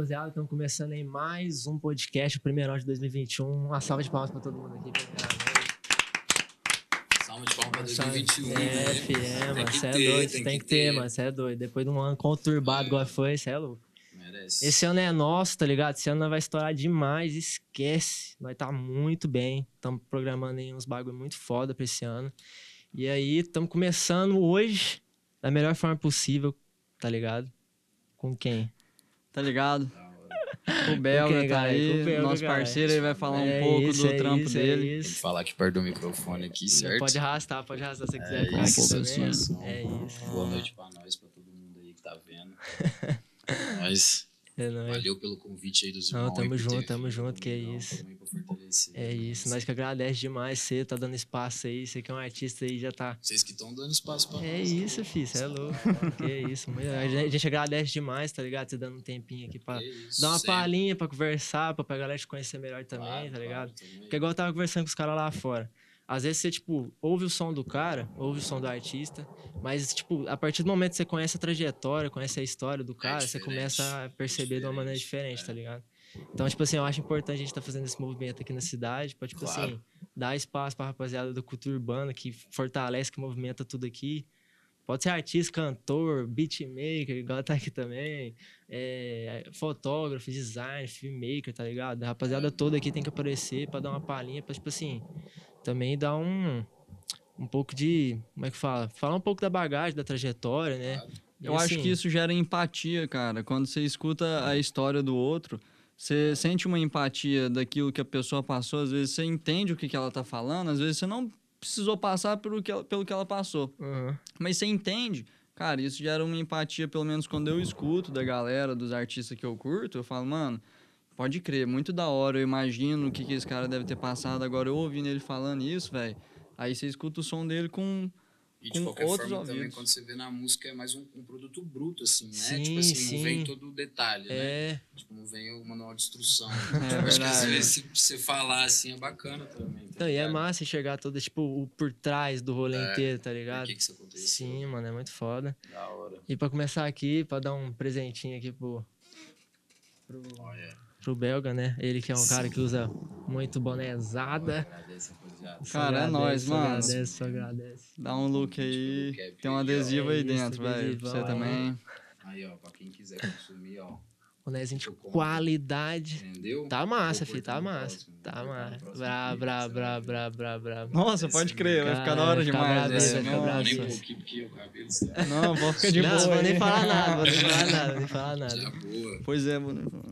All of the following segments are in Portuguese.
rapaziada. Estamos começando aí mais um podcast, o primeiro de 2021. Uma salva de palmas para todo mundo aqui, Salva de palmas para 2021. É, né? fi, é, mano. Você é doido, tem tem que que ter, ter. mano. Você é doido. Depois de um ano conturbado igual foi, você é louco. Merece. Esse ano é nosso, tá ligado? Esse ano nós vai estourar demais, esquece. Nós tá muito bem. Estamos programando aí uns bagulho muito foda pra esse ano. E aí, estamos começando hoje da melhor forma possível, tá ligado? Com quem? Tá ligado? O Belga quem, tá cara? aí, Com o Belga, nosso cara. parceiro aí vai falar É um pouco isso, do é trampo isso, é dele. Tem que isso. falar aqui perto do microfone aqui, certo? Pode arrastar, pode arrastar se você quiser. É isso, satisfação. É isso. Boa noite pra nós, pra todo mundo aí que tá vendo. Nós, É nóis. valeu pelo convite aí dos Não, irmãos. tamo aí por junto, tamo junto, que é não, isso. tamo. É isso, nós que agradece demais você, tá dando espaço aí, você que é um artista aí, já tá... Vocês que estão dando espaço pra É nós. isso, filho, você é louco. Que é isso, a gente a gente agradece demais, tá ligado? Você dando um tempinho aqui pra É isso, dar uma sempre. palhinha, pra conversar, pra, pra galera te conhecer melhor também, Claro, tá ligado? claro, tamo. Porque igual eu tava conversando com os caras lá fora. Às vezes você, tipo, ouve o som do cara, ouve o som do artista, mas, tipo, a partir do momento que você conhece a trajetória, conhece a história do cara, você diferente, começa a perceber de uma maneira diferente, diferente, é. tá ligado? Então, tipo assim, eu acho importante a gente tá fazendo esse movimento aqui na cidade, pra, tipo Claro. assim, dar espaço pra rapaziada da cultura urbana que fortalece, que movimenta tudo aqui. Pode ser artista, cantor, beatmaker, igual tá aqui também, é, fotógrafo, design, filmmaker, tá ligado? A rapaziada toda aqui tem que aparecer pra dar uma palhinha, pra, tipo assim, também dar um, um pouco de, como é que fala? Falar um pouco da bagagem, da trajetória, né? Claro. Eu acho assim, que isso gera empatia, cara. Quando você escuta a história do outro, você sente uma empatia daquilo que a pessoa passou. Às vezes você entende o que, que ela tá falando, às vezes você não precisou passar pelo que ela, pelo que ela passou. aham. Mas você entende, cara, isso gera uma empatia, pelo menos quando eu escuto da galera, dos artistas que eu curto, eu falo, mano, pode crer, muito da hora, eu imagino o que, que esse cara deve ter passado. Agora eu ouvindo ele falando isso, velho. Aí você escuta o som dele com. E de qualquer forma, também, quando você vê na música, é mais um, um produto bruto, assim, né? Sim, tipo assim, sim. não vem todo o detalhe, né? É, Tipo, não vem o manual de instrução. É Acho que às vezes, se você falar assim, é bacana também. Tá então, e é massa enxergar todo, tipo, o por trás do rolê É, inteiro, tá ligado? que, que isso aconteceu? Sim, mano, é muito foda. Da hora. E pra começar aqui, pra dar um presentinho aqui pro, pro, Olha, pro belga, né? Ele que é um cara que usa muito bonézada. agradece, rapaziada. Cara, é agradece, nóis, só mano. Agradece, só agradece. Dá um look aí. Tem um adesivo É aí isso, dentro, velho. Você também. Aí, ó, pra quem quiser consumir, ó. Bonézinho de Eu compro. qualidade. Entendeu? Tá massa, filho, tá massa. próximo, Tá massa. Bra, bra, bra, vai ver. bra, bra, bra. Nossa, Esse pode crer, vai ficar da hora demais, ficar Não, bravo. Nem só. um pouquinho, porque o cabelo está Não, vou ficar de não, boa. vou nem falar nada, vou nem falar nada, vou nem falar nada. boa. Pois é, vou nem falar.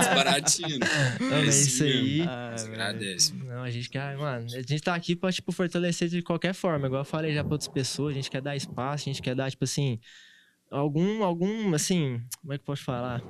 Desbaratinho. Não, Esse isso aí. Ah, agradece. Não, a gente quer, mano, a gente tá aqui pra, tipo, fortalecer de qualquer forma. Igual eu falei já pra outras pessoas, a gente quer dar espaço, a gente quer dar, tipo assim, algum, algum, assim, como é que posso falar?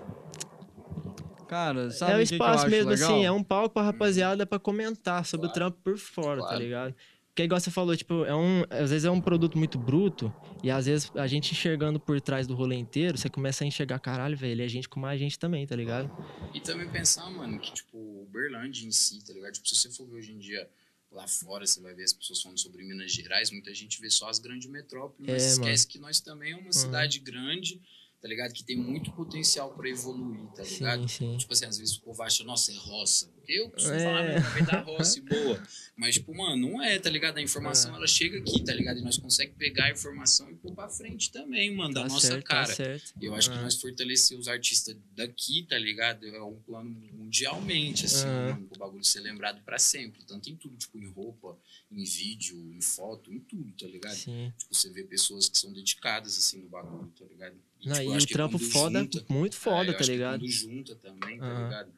Cara, sabe é o o que que espaço mesmo, legal? assim, é um palco pra rapaziada pra comentar sobre o Claro. trampo por fora, tá Claro. ligado? Porque igual você falou, tipo, é um, às vezes é um produto muito bruto, e às vezes a gente enxergando por trás do rolê inteiro, você começa a enxergar, caralho, velho, ele é gente como a gente também, tá ligado? E também pensar, mano, que, tipo, o Berlândia em si, tá ligado? Tipo, se você for ver hoje em dia lá fora, você vai ver as pessoas falando sobre Minas Gerais, muita gente vê só as grandes metrópoles, mas É, esquece que nós também é uma cidade grande, tá ligado? Que tem muito potencial pra evoluir, tá ligado? Sim, sim. Tipo assim, às vezes o povo acha, nossa, é roça. Eu costumo É. falar vem da roça e boa. Mas, tipo, mano, não é, tá ligado? A informação, É. ela chega aqui, tá ligado? E nós conseguimos pegar a informação e pôr pra frente também, mano, da Tá nossa certo, cara. tá certo. Eu acho que Ah. nós fortalecer os artistas daqui, tá ligado? É um plano mundialmente, assim, Ah. mano, o bagulho ser lembrado pra sempre. Tanto em tudo, tipo, em roupa, em vídeo, em foto, em tudo, tá ligado? Sim. Tipo, você vê pessoas que são dedicadas, assim, no bagulho, tá ligado? Não, tipo, e o que trampo foda, junta- muito é, foda, eu tá acho que ligado? Quando junta também, tá Aham. ligado?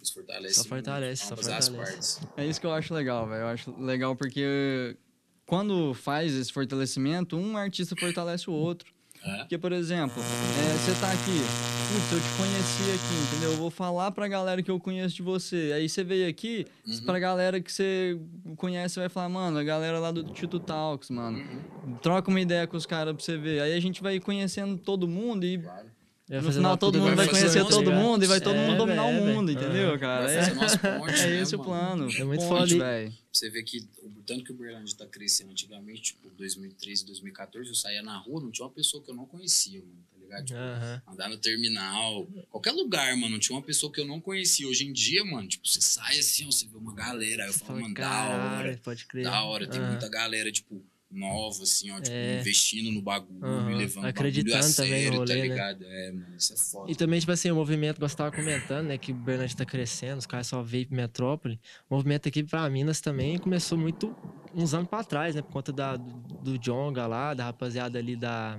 Isso fortalece Só fortalece, muito só fortalece. partes. É isso que eu acho legal, velho. Eu acho legal porque quando faz esse fortalecimento, um artista fortalece o outro. É? Porque, por exemplo, é, você tá aqui, putz, eu te conheci aqui, entendeu? Eu vou falar pra galera que eu conheço de você. Aí você veio aqui, Uhum. pra galera que você conhece, vai falar, mano, a galera lá do Tito Talks, mano. Uhum. Troca uma ideia com os caras pra você ver. Aí a gente vai conhendo todo mundo e Claro. Vai no fazer final todo mundo vai conhecer todo ligado? mundo e vai todo É, mundo dominar velho, o mundo, entendeu, Ah. cara? Vai É, nossa ponte, é né, esse o mano? plano. É muito Ponte, foda e- velho. Você vê que o tanto que o Berlândia tá crescendo antigamente, tipo, 2013, 2014, eu saía na rua, não tinha uma pessoa que eu não conhecia, mano, ligado? Tipo, Aham. andar no terminal, qualquer lugar, mano. Tinha uma pessoa que eu não conhecia. Hoje em dia, mano, tipo, você sai assim, você vê uma galera. Aí eu falo, mano, da "Caralho, hora. Pode crer. Da hora. Tem Aham. muita galera, tipo, nova, assim, ó, tipo, É. investindo no bagulho, Aham. levando Acreditando bagulho a também no sério, rolê, tá né? ligado? É, mano, isso é foda. E também, tipo assim, o movimento, que você tava comentando, né? Que o Bernardo tá crescendo, os caras só veio metrópole. O movimento aqui pra Minas também começou muito uns anos pra trás, né? Por conta da, do, do Jonga lá, da rapaziada ali da,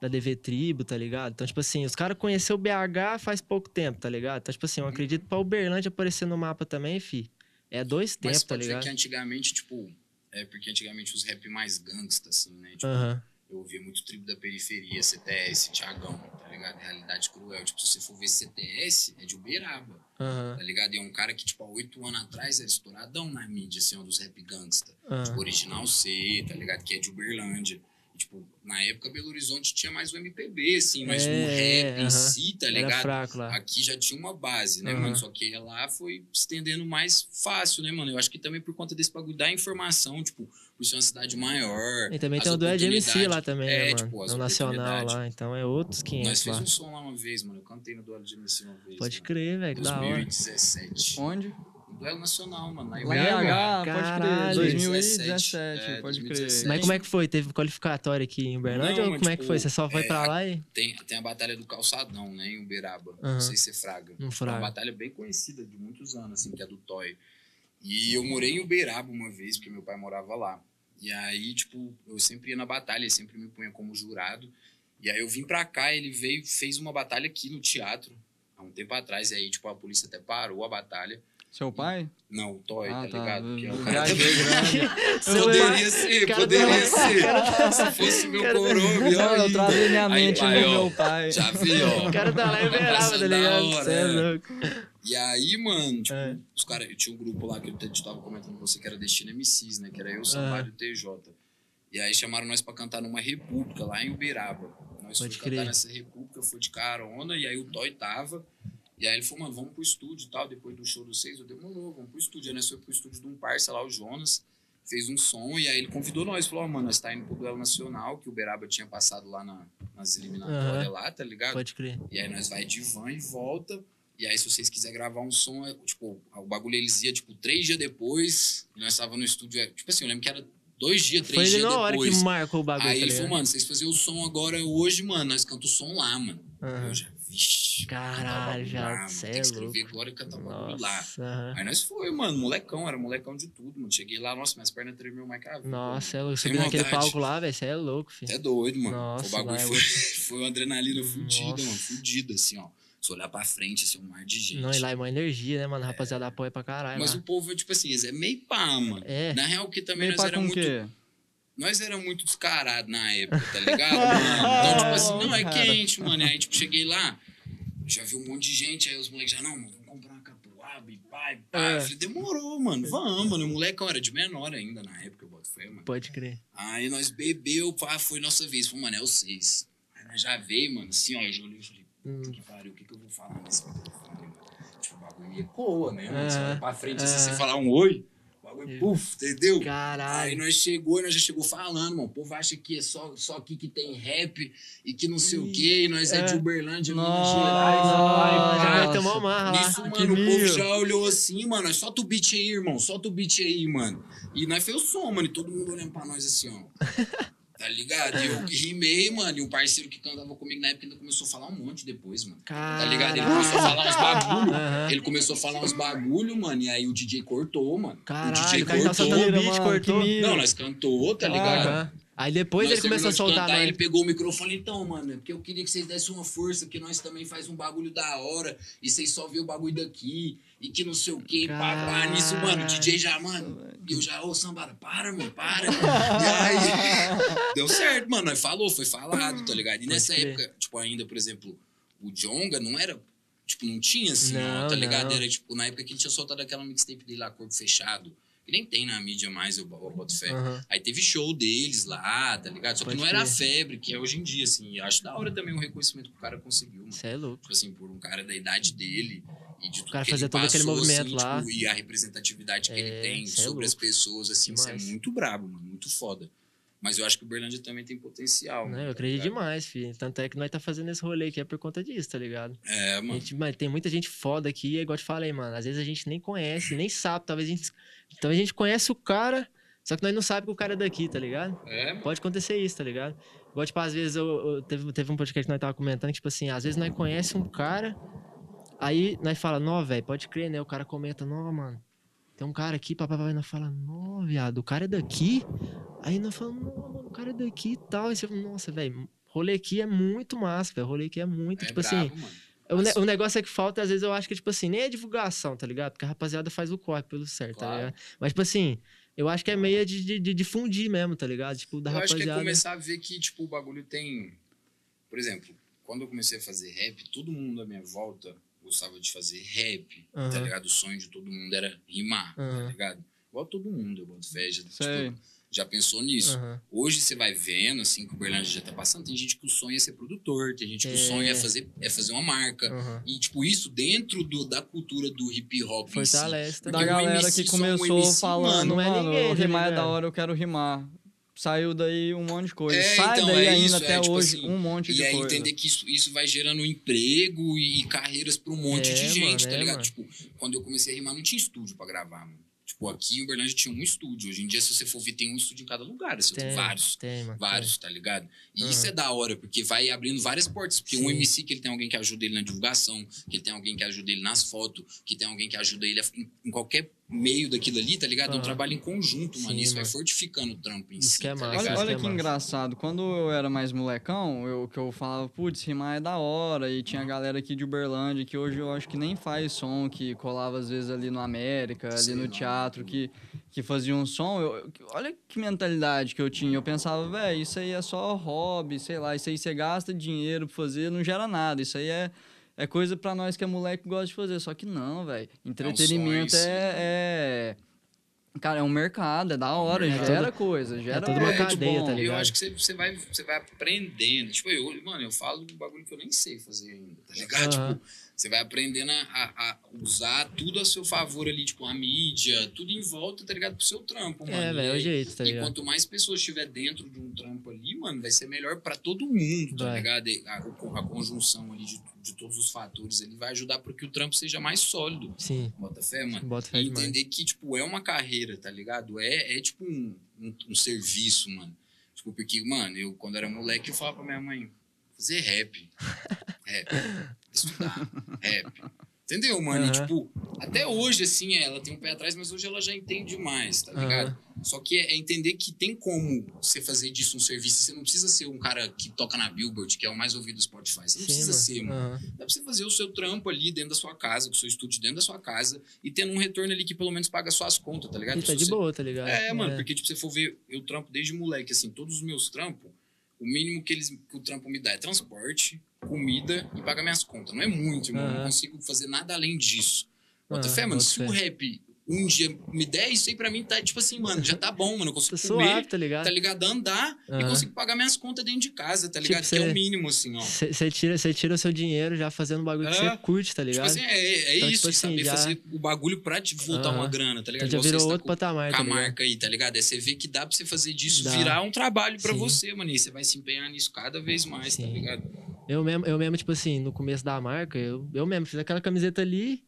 da DV Tribo, tá ligado? Então, tipo assim, os caras conheceram o BH faz pouco tempo, tá ligado? Então, tipo assim, eu Uhum. acredito pra Uberlândia aparecer no mapa também, fi. É dois Mas tempos, tá ligado? que antigamente, tipo, é porque antigamente os rap mais gangsta, assim, né? Tipo, eu ouvia muito tribo da periferia, CTS, Thiagão, tá ligado? Realidade cruel. Tipo, se você for ver CTS, é de Uberaba, tá ligado? E é um cara que, tipo, há oito anos atrás era estouradão na mídia, assim, um dos rap gangsta. Tipo, Original C, tá ligado? Que é de Uberlândia. Tipo, na época Belo Horizonte tinha mais o MPB, assim, mas É, no rap aham. em si, tá Era ligado? fraco lá. Aqui já tinha uma base, né, Aham. mano? Só que lá foi estendendo mais fácil, né, mano? Eu acho que também por conta desse bagulho da informação, tipo, por ser uma cidade maior. E também tem o duelo de MC lá também, é, né, mano? tipo, as é o Nacional lá, então é outros 500 Nós lá. fizemos um som lá uma vez, mano. Eu cantei no duelo de MC uma vez. Pode mano. crer, velho, que da hora. 2017. Onde? Duelo nacional, mano. Lá em. BH, pode Caralho. crer. 2017, 2017, é, pode crer. 2017. Mas como é que foi? Teve qualificatório aqui em Uberlândia Não, ou como é que tipo, foi? Você só foi é, pra lá e. Tem, tem a Batalha do Calçadão, né, em Uberaba. Aham. Não sei se é Fraga. Não É uma fraga. batalha bem conhecida de muitos anos, assim, que é do Toy. E eu morei em Uberaba uma vez, porque meu pai morava lá. E aí, tipo, eu sempre ia na batalha, ele sempre me punha como jurado. E aí eu vim pra cá, ele veio, fez uma batalha aqui no teatro, há um tempo atrás. E aí, tipo, a polícia até parou a batalha. Seu pai? Não, o Toy, Ah, tá, tá. ligado? Que é o cara grande. Poderia ser, cara poderia ser. Se fosse meu cara coroa, melhor eu travei minha Aí, mente pai, no ó, meu pai. Já vi, ó. O cara tá lá em Uberaba, tá ligado? Você é é. louco. E aí, mano, tipo, É. os caras, eu tinha um grupo lá que eu te- tava comentando com você que era Destino MCs, né? Que era eu, o Sampaio e o TJ. E aí chamaram nós pra cantar numa república lá em Uberaba. Nós fomos cantar nessa república, foi de carona, e aí o Toy tava. E aí ele falou, mano, vamos pro estúdio e tal. Depois do show dos seis, eu demorou, vamos pro estúdio. Aí nós fomos pro estúdio de um parça lá, o Jonas, fez um som, e aí ele convidou nós, falou, ó, mano, nós tá indo pro duelo nacional, que o Uberaba tinha passado lá na- nas eliminatórias Aham. lá, tá ligado? Pode crer. E aí nós vai de van e volta. E aí, se vocês quiserem gravar um som, é, tipo, o bagulho eles ia, tipo, três dias depois. E nós tava no estúdio. é, tipo assim, eu lembro que era dois dias, três Foi dias na hora depois. que marcou o bagulho, aí tá ele falou, mano, vocês faziam o som agora hoje, mano. Nós cantamos o som lá, mano. Aham. Eu já, vixi. Caralho, já, Tem é que escrever agora e cantar bagulho lá. Aí nós foi, mano, molecão, era molecão de tudo, mano. Cheguei lá, nossa, minhas pernas tremiam mais que a vida, Nossa, é louco. Subindo naquele palco lá, velho, você é louco, filho. Até doido, mano. Nossa, o bagulho é foi, foi uma adrenalina fudida, mano. Fudida, assim, ó. Se olhar pra frente, assim, um mar de gente. Não, e lá é uma energia, né, mano? Rapaziada apoia pra caralho. Mas o povo, tipo assim, é meio pá, mano. É. Na real, que também nós era muito. Nós era muito descarado na época, tá ligado? Então, tipo assim, não, é quente, mano. E aí, tipo, cheguei lá, já vi um monte de gente, aí os moleques já, não, mano, vamos comprar uma capuaba e pai, pai. É. Eu falei, demorou, mano, vamos, mano. O moleque era de menor ainda na época, eu boto fé, mano. Pode crer. Aí nós bebeu, pá, foi nossa vez. Falei, mano, é o seis. Aí nós já veio, mano, assim, ó, eu já olhei e falei, Hum. puta que pariu, o que que eu vou falar nesse microfone, mano? Tipo, o bagulho ecoa, né, mano? Você É. olha pra frente, assim, É. você falar um oi, bagulho, É. puf, entendeu? Aí Caralho. nós chegou, e nós já chegou falando, mano. O povo acha que é só, só aqui que tem rap e que não sei o quê, e nós é, de É. Uberlândia, Minas. Gerais, uma marra lá. Nisso, que mano, o povo mil. já olhou assim, mano. Solta o beat aí, irmão. Solta o beat aí, mano. E nós fez o som, mano. E todo mundo olhando pra nós assim, ó. Tá ligado? E eu rimei, mano. E um parceiro que cantava comigo na época ainda começou a falar um monte depois, mano. Tá ligado? Ele começou a falar uns bagulho. Aham. Ele começou a falar uns bagulho, mano. E aí o DJ cortou, mano. o Caralho, DJ o cara tava cortou. soltando o beat, Mano, cortou. Não, nós cantou, tá ligado? Aham. Aí depois Nós ele começou a soltar cantar, mais. Ele pegou o microfone, então, mano, é porque eu queria que vocês dessem uma força, que nós também faz um bagulho da hora, e vocês só vê o bagulho daqui, e que não sei o que, pá, pá, nisso, mano, o DJ já, mano, e eu já, ô, Sambara, para, mano, para. e aí, deu certo, mano, nós falou, foi falado, tá ligado? E Pode nessa crer. época, tipo, ainda, por exemplo, o Jonga não era, tipo, não tinha assim, ó, Não, tá ligado? não. Era, tipo, na época que ele tinha soltado aquela mixtape dele lá, Corpo Fechado, que nem tem na mídia mais, eu, eu boto fé. Aham. Aí teve show deles lá, tá ligado? Só que Pode não era a febre que é hoje em dia, assim. E acho da hora também o reconhecimento que o cara conseguiu, mano. Você é louco. Tipo assim, por um cara da idade dele e de tudo cara que fazia ele todo aquele passou, movimento assim, lá. tipo, e a representatividade que É, ele tem é sobre as louco. pessoas, assim, isso é Demais. muito brabo, mano. Muito foda. Mas eu acho que o Berlândia também tem potencial. Né? mano, Eu tá acredito ligado? demais, filho. Tanto é que nós tá fazendo esse rolê aqui é por conta disso, tá ligado? É, A mano. gente, mas tem muita gente foda aqui, é igual eu te falei, mano. Às vezes a gente nem conhece, nem sabe. Talvez a gente, talvez a gente conhece o cara, só que nós não sabe que o cara é daqui, tá ligado? É, mano. Pode acontecer isso, tá ligado? Igual, tipo, às vezes eu, eu- teve, teve um podcast que nós tava comentando que, tipo assim, às vezes nós conhece um cara, aí nós fala, nó, velho, pode crer, né? O cara comenta, nó, mano, tem um cara aqui, papai, nós fala, nó, viado, o cara é daqui? Aí nós falamos, nó, mano, o cara é daqui e tal. E você fala, nossa, velho, rolê aqui é muito massa, velho. Rolê aqui é muito, É tipo assim. brabo, mano. O, ne- o negócio é que falta, às vezes, eu acho que, tipo assim, nem é divulgação, tá ligado? Porque a rapaziada faz o corre pelo certo, tá Claro. ligado? Mas, tipo assim, eu acho que é meio de, de, de difundir mesmo, tá ligado? Tipo, da eu acho que é rapaziada. começar a ver que, tipo, o bagulho tem. Por exemplo, quando eu comecei a fazer rap, todo mundo à minha volta gostava de fazer rap, tá Aham. ligado? O sonho de todo mundo era rimar, tá Aham. ligado? Igual todo mundo, eu boto fé, já, tipo, já pensou nisso. Aham. Hoje você vai vendo, assim, que o Berlândia já tá passando, tem gente que o sonho é ser produtor, tem gente que É. o sonho é fazer, é fazer uma marca. E, tipo, isso dentro do, da cultura do hip hop em si. Fortalece Da galera MC que começou MC, falando, mano, não é mano, ninguém, o tá rimar é da hora, eu quero rimar. Saiu daí um monte de coisa. É, Sai então, daí é ainda isso, até é, tipo hoje assim, um monte de E aí coisa. entender que isso, isso vai gerando emprego e carreiras pra um monte É, de gente, mano, tá é, ligado? mano. Tipo, quando eu comecei a rimar, não tinha estúdio pra gravar, mano. Tipo, aqui em Uberlândia tinha um estúdio. Hoje em dia, se você for ver, tem um estúdio em cada lugar. Assim, tem, Tem, vários. Tem, mano. Vários, tá ligado? E Aham. isso é da hora, porque vai abrindo várias portas. Porque um Sim. MC que ele tem alguém que ajuda ele na divulgação, que ele tem alguém que ajuda ele nas fotos, que tem alguém que ajuda ele a- em, em qualquer meio daquilo ali, tá ligado? É um Aham. trabalho em conjunto, mano. Sim, isso vai mano. fortificando o trampo em Isso si, que é tá massa. Olha, Isso olha que engraçado. Quando eu era mais molecão, eu, que eu falava, putz, rimar é da hora. E tinha galera aqui de Uberlândia que hoje eu acho que nem faz som, que colava às vezes ali no América, ali Sei no teatro, que, que fazia um som. Eu, olha que mentalidade que eu tinha. Eu pensava, velho, isso aí é só hobby, sei lá, isso aí você gasta dinheiro pra fazer, não gera nada. Isso aí é. É coisa pra nós que é moleque que gosta de fazer. Só que não, velho. Entretenimento sonho, é, é. Cara, é um mercado, é da hora, mercado. gera coisa, gera toda uma cadeia, bom. tá E eu ligado? acho que você, você, vai, você vai aprendendo. Tipo, eu, mano, eu falo um bagulho que eu nem sei fazer ainda, tá ligado? Aham. Tipo, você vai aprendendo a, a- usar tudo a seu favor ali, tipo, a mídia, tudo em volta, tá ligado? Pro seu trampo, mano. É, velho, é o E- jeito, tá e ligado? quanto mais pessoas estiver dentro de um trampo ali, mano, vai ser melhor pra todo mundo, tá Vai. ligado? E A, a conjunção ali de, de todos os fatores ali vai ajudar para que o trampo seja mais sólido. Sim, Bota fé, mano. bota fé E demais. entender que, tipo, é uma carreira, tá ligado? É, é tipo um, um, um serviço, mano. Tipo, porque, mano, eu quando era moleque, eu falava pra minha mãe, fazer rap. Rap. Estudar. Rap. Entendeu, mano? E, Aham. tipo, até hoje, assim, ela tem um pé atrás, mas hoje ela já entende mais, tá ligado? Só que é, é entender que tem como você fazer disso um serviço. Você não precisa ser um cara que toca na Billboard, que é o mais ouvido do Spotify. Você não Sim, precisa mano. ser, mano. Aham. Dá pra você fazer o seu trampo ali dentro da sua casa, com o seu estúdio dentro da sua casa, e tendo um retorno ali que pelo menos paga suas contas, tá ligado? E tá Se de você- boa, tá ligado? É, mano, porque tipo, se você for ver, eu trampo desde moleque, assim, todos os meus trampos, o mínimo que, eles, que o trampo me dá é transporte, comida e paga minhas contas. Não é muito, irmão. Eu Não consigo fazer nada além disso. Bota Aham, fé, mano. Se o rap um dia me der, isso aí pra mim tá, tipo assim, mano, já tá bom, mano. Eu consigo Tá comer, suave, tá ligado? tá ligado? Andar e Aham. consigo pagar minhas contas dentro de casa, tá Tipo, ligado? que é cê- o mínimo, assim, ó. Você tira, cê tira o seu dinheiro já fazendo um bagulho que É. você curte, tá Tipo ligado? assim, é, é Então, isso, tipo assim, saber já- fazer o bagulho pra te voltar Aham. uma grana, tá ligado? então já virou está outro com- patamar, com tá a ligado? marca aí, tá ligado? É você ver que dá pra você fazer disso Dá. virar um trabalho pra Sim. você, mano. E você vai se empenhar nisso cada vez mais, tá Sim. ligado? Eu mesmo, eu mesmo, tipo assim, no começo da marca, eu, eu mesmo fiz aquela camiseta ali.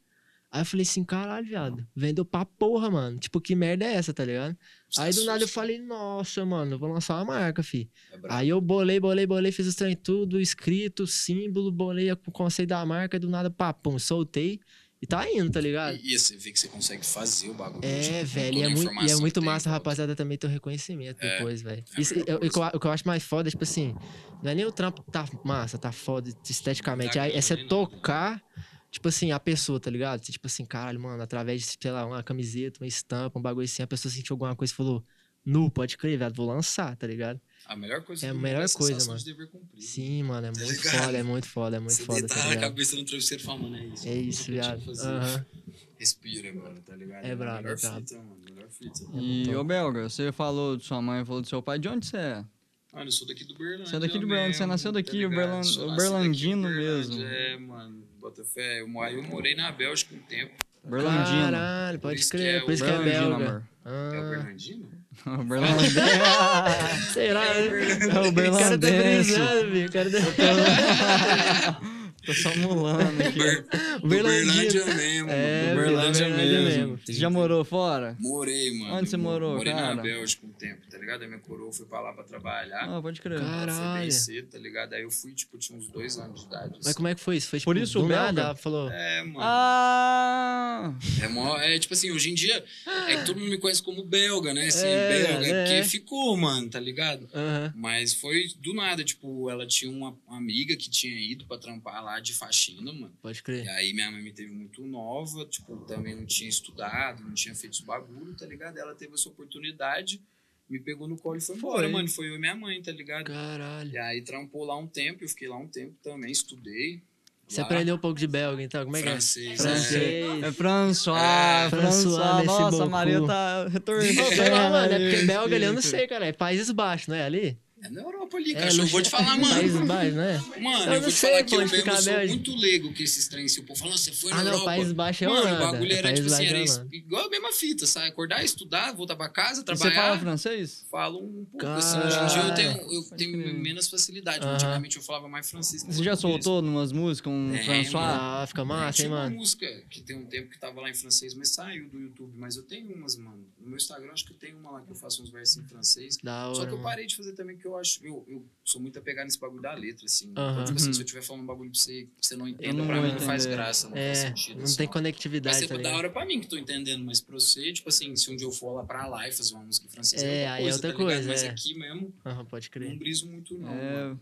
Aí eu falei assim, caralho, viado, vendeu pra porra, mano. Tipo, que merda é essa, tá ligado? Aí do nada eu falei, nossa, mano, eu vou lançar uma marca, fi. É. Aí eu bolei, bolei, bolei, fiz os trem tudo, escrito, símbolo, bolei o conceito da marca, do nada, pá, pum, soltei. E tá indo, tá ligado? E, e você vê que você consegue fazer o bagulho. É, tipo, velho, e é muito, e é muito tem massa a em volta. rapaziada também ter o reconhecimento É, depois, velho. é Isso- eu- o, que eu, o que eu acho mais foda tipo assim, não é nem o trampo tá massa, tá foda esteticamente, Não dá é, você nada. tocar, tipo assim, a pessoa, tá ligado? Você, tipo assim, caralho, mano, através de, sei lá, uma camiseta, uma estampa, um bagulho assim, a pessoa sentiu alguma coisa e falou, nu, pode crer, velho, vou lançar, tá ligado? A melhor coisa É a melhor a coisa, mano. de dever cumprido. Sim, mano, é Tá muito ligado? foda, é muito foda, é muito você foda, deitar tá a cabeça no travesseiro e falar, mano, é isso. É isso, viado. Aham. Respira, mano, tá ligado? É a brabo, melhor é brabo. fita, mano. Melhor fita. E, Então. ô Belga, você falou de sua mãe, falou do seu pai. De onde você é? Mano, eu sou daqui do Berlândia. Você é daqui do Berlândia, você nasceu daqui, tá o ligado? Berlan- Sou o nascido berlandino aqui em Berlândia, mesmo. É, mano, bota fé. Eu, eu morei na Bélgica um tempo. Berlandino. Caralho, pode isso que crer, é por isso o que é Berlandino, belga. amor. É o Ah, Bernardino? Uberlândia. Será? né? É o O cara tá berlandense. brisando, filho. O cara tá... Tô só mulando aqui. Uber- Uberlândia. Mesmo. É. Uberlândia mesmo. mesmo, Você já morou fora? Morei, mano. Onde você morou, Morei cara? na Bélgica um tempo, tá ligado? A minha coroa foi pra lá pra trabalhar. Ah, pode crer. Cara. Ela foi bem Caralho. cedo, tá ligado? Aí eu fui, tipo, tinha uns dois anos de idade. Mas assim. como é que foi isso? Foi tipo, Por isso o do belga? nada, falou... É, mano. Ah! É, mó, é tipo assim, hoje em dia, é que todo mundo me conhece como belga, né? Assim, É, belga, é. porque ficou, mano, tá ligado? Aham. Mas foi do nada, tipo, ela tinha uma uma amiga que tinha ido pra trampar lá de faxina, mano. Pode E crer. aí minha mãe me teve muito nova, tipo, também não tinha estudado, não tinha feito os bagulho, tá ligado? Ela teve essa oportunidade, me pegou no colo e foi embora, Foi. mano. Foi eu e minha mãe, tá ligado? Caralho. E aí trampou lá um tempo, eu fiquei lá um tempo também, estudei. Você lá, aprendeu um pouco de belga, então? Como é que é? francês, Francês. É François, É, François. François, Nossa, a. Maria tá retornando. Sei lá, mano. É porque belga ali eu não sei, cara. É Países Baixos, não é ali? É na Europa ali, É, cara. eu vou te falar, Países mano. Baixos, não é? Mano, Eu vou te falar que eu mesmo sou bem. muito leigo com esses trens. Se o povo fala, você foi na Ah, não, Europa. Países Baixos é Mano, Holanda. o bagulho É era, tipo assim, era é isso, Holanda. igual a mesma fita, sabe? Acordar, estudar, voltar pra casa, E Você trabalhar. fala francês? Falo um pouco, assim. Hoje em dia eu tenho, eu tenho menos facilidade. Aham. Antigamente eu falava mais francês. que Você já soltou numas músicas um É, François? Ah, fica massa, Tinha hein, uma mano? música que tem um tempo que tava lá em francês, mas saiu do YouTube. Mas eu tenho umas, mano. No meu Instagram acho que eu tenho uma lá que eu faço uns versos em francês. Da hora, Só que eu parei de fazer também, porque eu acho. Eu, eu sou muito apegado nesse bagulho da letra, assim. Então, tipo assim, Uhum. se eu estiver falando um bagulho pra você que você não entenda, não pra vou mim não faz entender. graça, não faz É, sentido. não assim, tem ó. Vai conectividade, ser tá da hora pra mim que tô entendendo, mas pra você, tipo assim, se um dia eu for lá pra lá e fazer uma música em francês, É, é outra aí é coisa, outra tá ligado? coisa, Mas é. aqui mesmo, pode não crer. briso muito, não. É,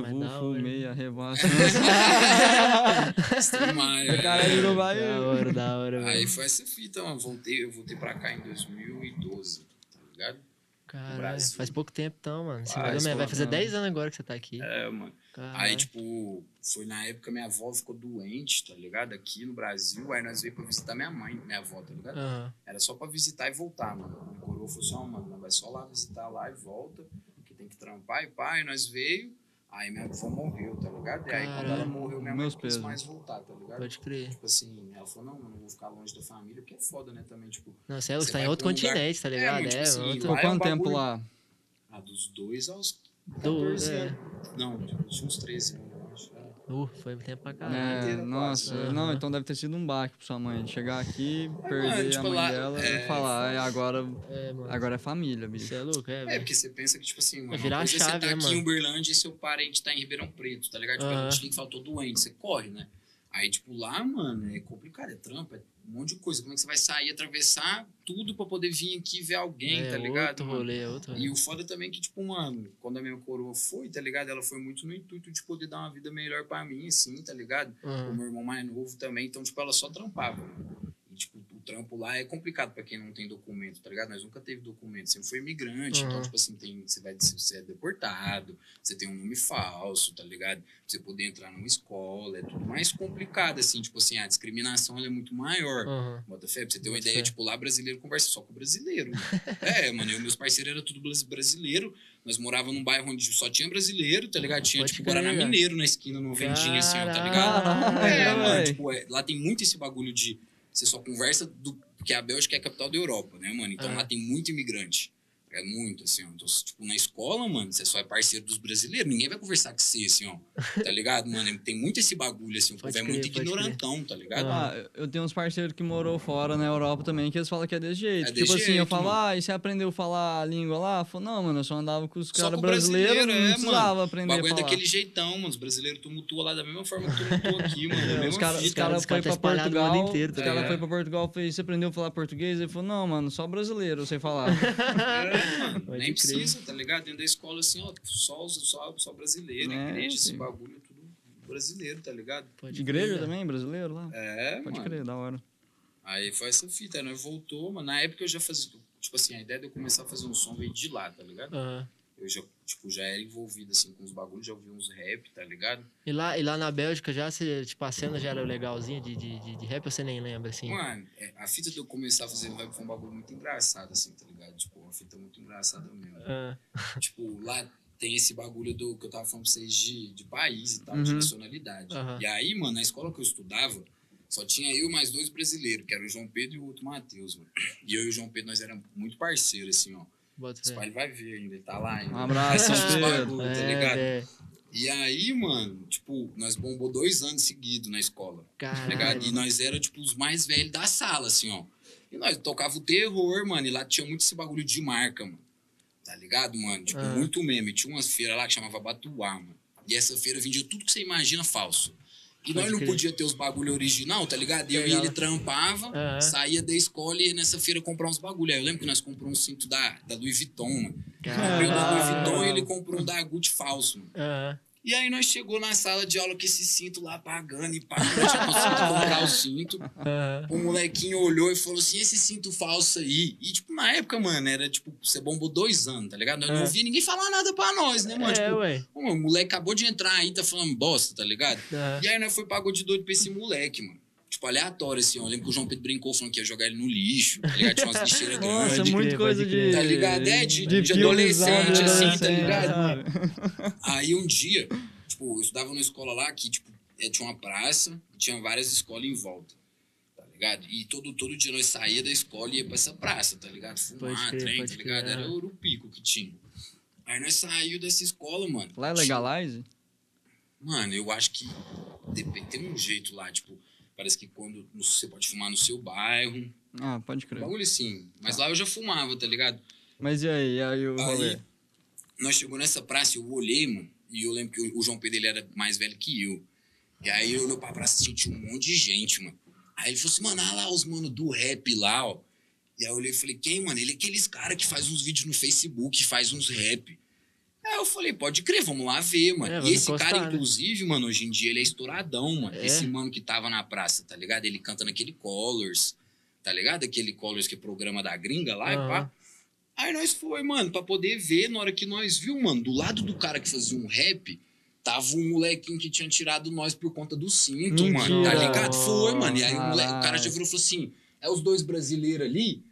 mano. da hora. fumei, arrebato. Mas, O cara virou vai. Da hora, da hora, Aí foi essa fita, mano. Voltei, eu voltei pra cá em 2012, tá ligado? Brasil. faz pouco tempo então, mano. Você Faz, vai, fazer mano. 10 anos agora que você tá aqui. É, mano. Caralho. Aí, tipo, foi na época minha avó ficou doente, tá ligado? Aqui no Brasil. Aí nós veio pra visitar minha mãe, minha avó, tá ligado? Aham. Era só pra visitar e voltar, mano. Minha coroa falou assim, ó, mano, nós vai só lá visitar lá e volta, que tem que trampar e pá. E nós veio, aí minha avó morreu, tá ligado? E aí quando ela morreu, minha mãe não quis mais voltar, tá ligado? Pode crer. Tipo assim, ela falou, não, mano, não vou ficar longe da família, porque é foda, né, também, tipo... Não, você é Você tá em outro um lugar- continente, tá É, ligado? É, tipo assim, outro. É um quanto tempo bagulho- lá? Ah, dos dois aos Do, 14 é. anos. Não, tipo, tinha uns 13 anos, eu acho. é. Uh, foi tempo pra caralho. É, nossa, quase. não, então deve ter sido um baque pra sua mãe. Chegar aqui, perder mano, a tipo, mãe lá- dela é, e falar, "É, agora, É, agora é família, bicho. Você é louco, é, É, velho. porque você pensa que, tipo assim, mano, É virar a é chave, você tá né, aqui mano? em Uberlândia e seu parente tá em Ribeirão Preto, tá ligado? Tipo, Aham. ela te liga e fala, tô doente, você corre, né? Aí, tipo, lá, mano, é complicado, é trampa, é um monte de coisa. Como é que você vai sair, atravessar tudo pra poder vir aqui ver alguém, é tá ligado? outro mano? rolê, é outro rolê. E o foda também é que, tipo, mano, quando a minha coroa foi, tá ligado? Ela foi muito no intuito de poder dar uma vida melhor pra mim, assim, tá ligado? O Aham. meu irmão mais novo também, então, tipo, ela só trampava. E, tipo, o trampo lá é complicado pra quem não tem documento, tá ligado? Nós nunca teve documento, sempre foi imigrante, então, Uhum. tipo assim, tem, você, vai, você é deportado, você tem um nome falso, tá ligado? Pra você poder entrar numa escola, é tudo mais complicado, assim, tipo assim, a discriminação é muito maior. Aham. Bota fé, pra você ter uma Bota ideia, fé. tipo, lá brasileiro conversa só com brasileiro. é, mano, eu e meus parceiros eram tudo bras- brasileiro. Nós morávamos num bairro onde só tinha brasileiro, tá ligado? Tinha, Pode tipo, Guaraná. Mineiro na esquina, numa vendinha assim, ó, tá ligado? É, mano, tipo, é, lá tem muito esse bagulho de você só conversa do. Porque a Bélgica é a capital da Europa, né, mano? Então Ah. lá tem muito imigrante. É muito, assim, ó. Então, tipo, na escola, mano, você só é parceiro dos brasileiros. Ninguém vai conversar com você, assim, ó. Tá ligado, mano? Tem muito esse bagulho, assim. O povo é crer, muito ignorantão, tá ligado? Ah. Eu tenho uns parceiros que morou fora na Europa também, que eles falam que é desse jeito. É tipo desse assim, eu jeito, falo, mano. ah, e você aprendeu a falar a língua lá? Eu falo, não, mano, eu só andava com os caras brasileiros, brasileiro, não é, precisava O aprender a bagulho é falar. daquele jeitão, mano. Os brasileiros tumultuam lá da mesma forma que tumultuam aqui, mano. É, os caras os cara os foi caras tá pra espalhado no Portugal, inteiro, os tá caras ligado? foi pra Portugal, falei, você aprendeu a falar português? Ele falou, não, mano, só brasileiro eu sei falar. Mano, Pode nem crer. precisa, tá ligado? Dentro da escola, assim, ó, só, só, só brasileiro, É, igreja, esse bagulho, é tudo brasileiro, tá ligado? Pode Igreja crer, também, brasileiro lá? É, Pode mano. crer, da hora. Aí foi essa fita, nós voltou, mano. Na época eu já fazia, tipo assim, a ideia de eu começar a fazer um som veio de lá, tá ligado? Aham. Eu já, tipo, já era envolvido, assim, com os bagulhos, já ouvi uns rap, tá ligado? E lá, e lá na Bélgica já, você, tipo, a cena já era legalzinha de, de, de, de rap ou você nem lembra, assim? Mano, é, a fita de eu começar a fazer rap foi um bagulho muito engraçado, assim, tá ligado? Tipo, uma fita muito engraçada mesmo. Ah, tipo, lá tem esse bagulho do que eu tava falando pra vocês de, de país e tal, de Uhum. nacionalidade. Aham. E aí, mano, na escola que eu estudava, só tinha eu mais dois brasileiros, que era o João Pedro e o outro Matheus, mano. E eu e o João Pedro, nós éramos muito parceiros, assim, ó. Fé. pai vai ver ainda, ele tá lá ainda. Um abraço, bagulho, tá É, ligado? velho. E aí, mano, tipo, nós bombou dois anos seguidos na escola. Tá ligado? E Caralho. nós era, tipo, os mais velhos da sala, assim, ó. E nós tocava o terror, mano. E lá tinha muito esse bagulho de marca, mano. Tá ligado, mano? Tipo, Ah. muito meme. Tinha umas feiras lá que chamava Batuá, mano. E essa feira vendia tudo que você imagina falso. E nós não podia ter os bagulho original, tá ligado? E eu e ele trampava, Aham. saía da escola e ia nessa feira comprar uns bagulho. Aí eu lembro que nós compramos um cinto da, da Louis Vuitton, mano. Comprei o da Louis. Vuitton e ele comprou um da Gucci falso, mano. Aham. E aí nós chegou na sala de aula com esse cinto lá pagando e pagando, não tinha conseguido o cinto. O molequinho olhou e falou assim: esse cinto falso aí. E, tipo, na época, mano, era tipo, você bombou dois anos, tá ligado? Nós não É. ouvia ninguém falar nada pra nós, né, mano? É, tipo, ué. "Ô, o moleque acabou de entrar aí, tá falando bosta, tá ligado? E aí nós foi pagou de doido pra esse moleque, mano. Tipo, aleatório, assim, ó. Eu lembro que o João Pedro brincou falando que ia jogar ele no lixo, tá ligado? Tinha umas lixeiras Nossa, grandes. Pode muita coisa de. Tá ligado? É, de- de filmezão adolescente, de assim, tá adolescente, ligado? sabe? Aí um dia, tipo, eu estudava numa escola lá que, tipo, eh, tinha uma praça e tinha várias escolas em volta. Tá ligado? E todo, todo dia nós saía da escola e ia pra essa praça, tá ligado? Fumar, crer, trem, tá ligado? crer, Era é. ouro pico que tinha. Aí nós saímos dessa escola, mano. Lá é Tinha- legalize? Mano, eu acho que depende, tem um jeito lá, tipo, parece que quando você pode fumar no seu bairro, Ah, pode um crer. bagulho assim. Mas lá eu já fumava, tá ligado? Mas e aí? E aí o rolê? Nós chegou nessa praça, eu olhei, mano, e eu lembro que o, João Pedro ele era mais velho que eu. E aí eu olhei pra praça e tinha um monte de gente, mano. Aí ele falou assim, mano, olha lá os mano do rap lá, ó. E aí eu olhei e falei, quem, mano? Ele é aqueles cara que faz uns vídeos no Facebook, faz uns rap. Eu falei, pode crer, vamos lá ver, mano. É, e esse encostar, cara, né? inclusive, mano, hoje em dia ele é estouradão, mano. É? Esse mano que tava na praça, tá ligado? Ele canta naquele Colors, tá ligado? Aquele Colors que é programa da gringa lá, e Aham. pá. Aí nós foi, mano, pra poder ver, na hora que nós viu, mano, do lado do cara que fazia um rap, tava um molequinho que tinha tirado nós por conta do cinto, mano, tá Mentira. ligado? Foi, mano. E aí o, moleque, o cara já virou e falou assim, é os dois brasileiros ali?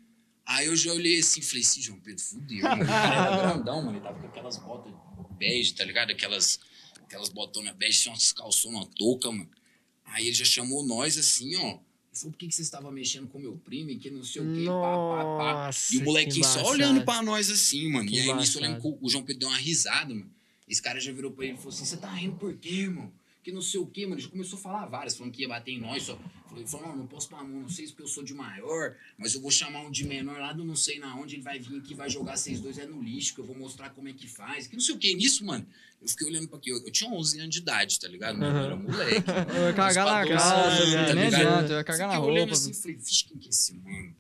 Aí eu já olhei assim e falei, sim, João Pedro, fudeu, cara era grandão, mano, ele tava com aquelas botas bege, tá ligado? Aquelas, aquelas botonas bege, tinha umas calçonas, uma touca, mano. Aí ele já chamou nós assim, ó. Ele falou, por que, que você estava mexendo com meu primo e que não sei o quê, pá, pá, pá. Nossa, E o molequinho só olhando pra nós assim, mano. Que e aí nisso eu lembro que o João Pedro deu uma risada, mano. Esse cara já virou pra ele e falou assim: você tá rindo por quê, irmão? Que não sei o quê, mano. Já começou a falar várias, falando que ia bater em nós. Só. Ele falou: não, não posso pôr a mão, não sei se eu sou de maior, mas eu vou chamar um de menor lá do não sei na onde. Ele vai vir aqui, vai jogar vocês dois é no lixo, que eu vou mostrar como é que faz. Que não sei o quê. Nisso, mano, eu fiquei olhando pra aqui. Eu, eu tinha 11 anos de idade, tá ligado? Mano, eu era moleque. Eu ia cagar na doze, velho. tá Nem adianta, eu ia cagar na roupa. assim, falei, vixe, quem que é esse mano?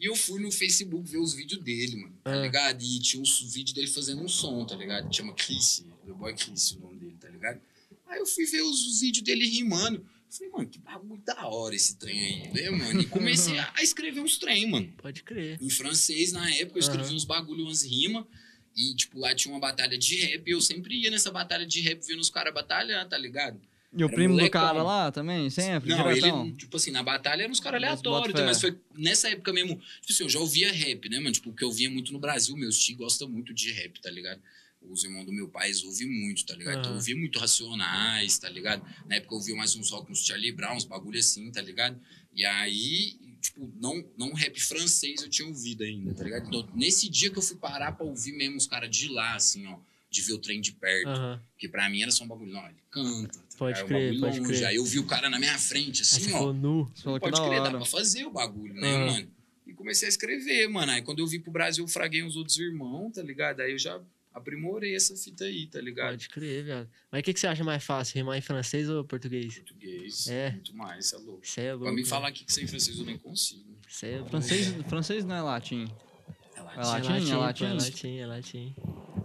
E eu fui no Facebook ver os vídeos dele, mano, tá Ah. ligado? E tinha uns vídeos dele fazendo um som, tá ligado? Chama Chris, The Boy Chris, o nome dele, tá ligado? Aí eu fui ver os, os vídeos dele rimando. Falei, mano, que bagulho da hora esse trem aí, né, mano? E comecei a, a escrever uns trem, mano. Pode crer. Em francês, na época, eu escrevi Aham. uns bagulho, umas rimas. E, tipo, lá tinha uma batalha de rap. E eu sempre ia nessa batalha de rap vendo os caras batalhar, tá ligado? E o Era primo do cara lá também, sempre, Não, diretão? ele, tipo assim, na batalha eram uns caras Mas aleatórios, fé. mas foi nessa época mesmo. Tipo assim, eu já ouvia rap, né, mano? Tipo, o que eu ouvia muito no Brasil, meus tios gostam muito de rap, tá ligado? Os irmãos do meu pai ouvem muito, tá ligado? Então eu Aham. ouvia muito Racionais, tá ligado? Na época eu ouvia mais uns uns Charlie Brown, uns bagulho assim, tá ligado? E aí, tipo, não, não rap francês eu tinha ouvido ainda, tá ligado? Então, nesse dia que eu fui parar pra ouvir mesmo os caras de lá, assim, ó, de ver o trem de perto. Aham. Porque pra mim era só um bagulho, não, ele canta, tá Pode? É um crer, bagulho pode longe. crer. Aí eu vi o cara na minha frente, assim, ó. nu. Pode crer, dá pra fazer o bagulho, né, Ah. mano? E comecei a escrever, mano. Aí quando eu vim pro Brasil, eu fraguei uns outros irmãos, tá ligado? Aí eu já aprimorei essa fita aí, tá ligado? Pode crer, velho. Mas o que, que você acha mais fácil, rimar em francês ou português? Português, É. muito mais, é louco. Você é louco. Pra mim né? falar aqui que sem francês eu nem consigo. Você é. Francês, francês não é latim. É É latim. latim, é é latim, latim? é latim, é latim.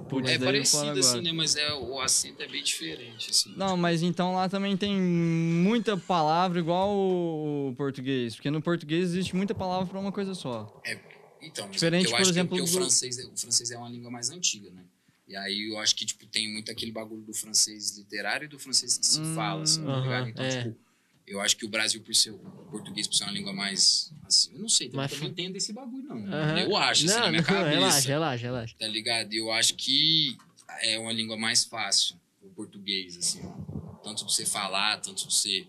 Putz, É parecido assim, né? Mas é, o acento é bem diferente, assim. Não, mas então lá também tem muita palavra igual o português. Porque no português existe muita palavra pra uma coisa só. Então, mas Diferente, eu por acho exemplo, que é porque do- o francês, é- o francês é uma língua mais antiga, né? E aí eu acho que, tipo, tem muito aquele bagulho do francês literário e do francês que se Hum, fala, assim, tá ligado? Então, é. tipo, eu acho que o Brasil, por ser o português, por ser uma língua mais, assim, eu não sei, eu fa- entendo esse bagulho, não. Eu acho, assim, não, na minha não, cabeça. relaxa, relaxa, relaxa. Tá ligado? E eu acho que é uma língua mais fácil, o português, assim. Tanto de você falar, tanto de você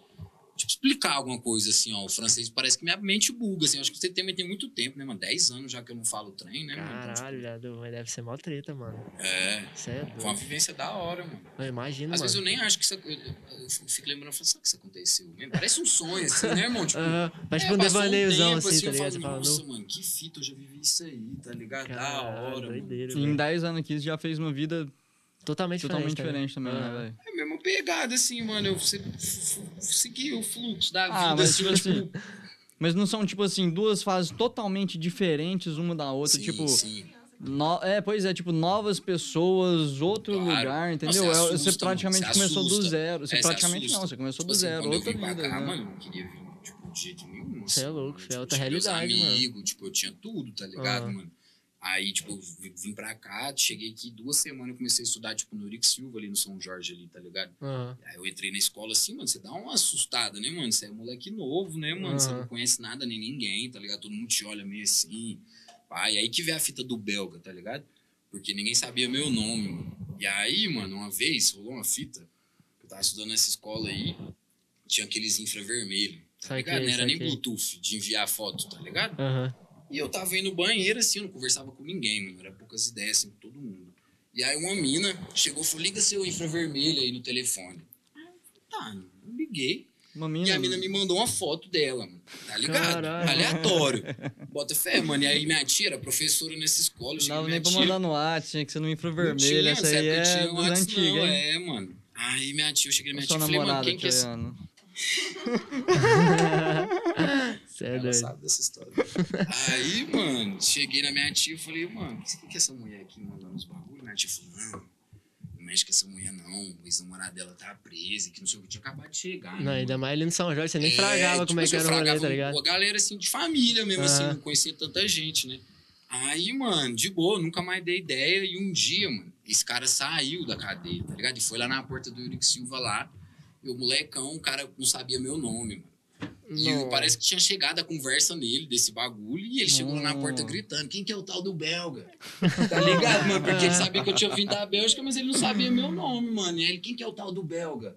tipo, explicar alguma coisa, assim, ó. O francês parece que minha mente buga, assim. Acho que você também tem muito tempo, né, mano? 10 anos já que eu não falo trem, né, mano? Então, tipo, Caralho, mas deve ser mó treta, mano. é. Você é Foi uma vivência da hora, mano. Eu imagino, Às vezes eu mano. nem acho que isso. Eu, fico lembrando, eu falo, que isso aconteceu mesmo? Parece um sonho, assim, né, irmão? Tipo, Aham, Mas é, tipo um passou devaneiozão tempo, assim, tá eu ligado? falo, Nossa, "Nu, mano, que fita, eu já vivi isso aí, tá ligado? da caralho, hora, mano. doideira, Em velho. 10 anos aqui, já fez uma vida Totalmente totalmente diferente. diferente também, né, velho? É a mesma pegada, assim, mano. Eu segui o fluxo da Ah, vida, mas assim, tipo tipo. Mas não são, tipo assim, duas fases totalmente diferentes uma da outra. sim, tipo, sim. no- é, pois é, tipo, novas pessoas, outro Claro. lugar, entendeu? você É, assusta, você mano, praticamente você começou do zero. Você É, você praticamente não, você começou Tipo do assim, zero, quando eu outra vim pra vida. cá, né? mano, eu não queria vir, tipo, de jeito nenhum. Cê é assim, louco, mano. é Tipo, outra tinha meus realidade, mano. amigos, tipo, eu tinha tudo, tá ligado, Aham. mano? Aí, tipo, vim pra cá, cheguei aqui duas semanas, eu comecei a estudar, tipo, no Uric Silva, ali no São Jorge, ali, tá ligado? Aham. Aí eu entrei na escola assim, mano, você dá uma assustada, né, mano? Você é moleque novo, né, mano? Você Aham. não conhece nada nem ninguém, tá ligado? Todo mundo te olha meio assim. Pai, aí que vem a fita do belga, tá ligado? Porque ninguém sabia meu nome, mano. E aí, mano, uma vez rolou uma fita, eu tava estudando nessa escola aí, tinha aqueles infravermelhos, tá ligado? Não era nem. Bluetooth de enviar foto, tá ligado? Aham. E eu tava indo no banheiro, assim, eu não conversava com ninguém, mano. Era poucas ideias, assim, todo mundo. E aí uma mina chegou e falou, liga seu infravermelho aí no telefone. Tá, eu liguei. Uma E mina. a mina me mandou uma foto dela, mano. Tá ligado? Caralho. Aleatório. Bota fé, mano. E aí minha tia era professora nessa escola. eu Não dava nem pra mandar no WhatsApp, tinha que ser no não infravermelho. tinha, Essa aí é tinha WhatsApp, antigos, não, hein? É, mano. Aí minha tia, eu cheguei na minha tia e falei, mano, quem que é é Ela doido. sabe dessa história. Aí, mano, cheguei na minha tia e falei, mano, o que, que é essa mulher aqui mandando os bagulhos? Minha tia falou, não, não mexe com essa mulher não, o ex-namorado dela tá presa, que não sei o que, tinha acabado de chegar. Não, né, ainda mano? mais ali no São Jorge, você nem É, fragava como é tipo, que era o rolê, tá ligado? A galera, assim, de família mesmo, assim, Aham. não conhecia tanta gente, né? Aí, mano, de boa, nunca mais dei ideia. E um dia, mano, esse cara saiu da cadeia, tá ligado? E foi lá na porta do Eurico Silva lá. E o molecão, o cara não sabia meu nome, mano. E Nossa. parece que tinha chegado a conversa nele desse bagulho. E ele chegou lá na porta Nossa. gritando: quem que é o tal do belga? Tá ligado, mano? Porque ele sabia que eu tinha vindo da Bélgica, mas ele não sabia meu nome, mano. E ele, quem que é o tal do belga?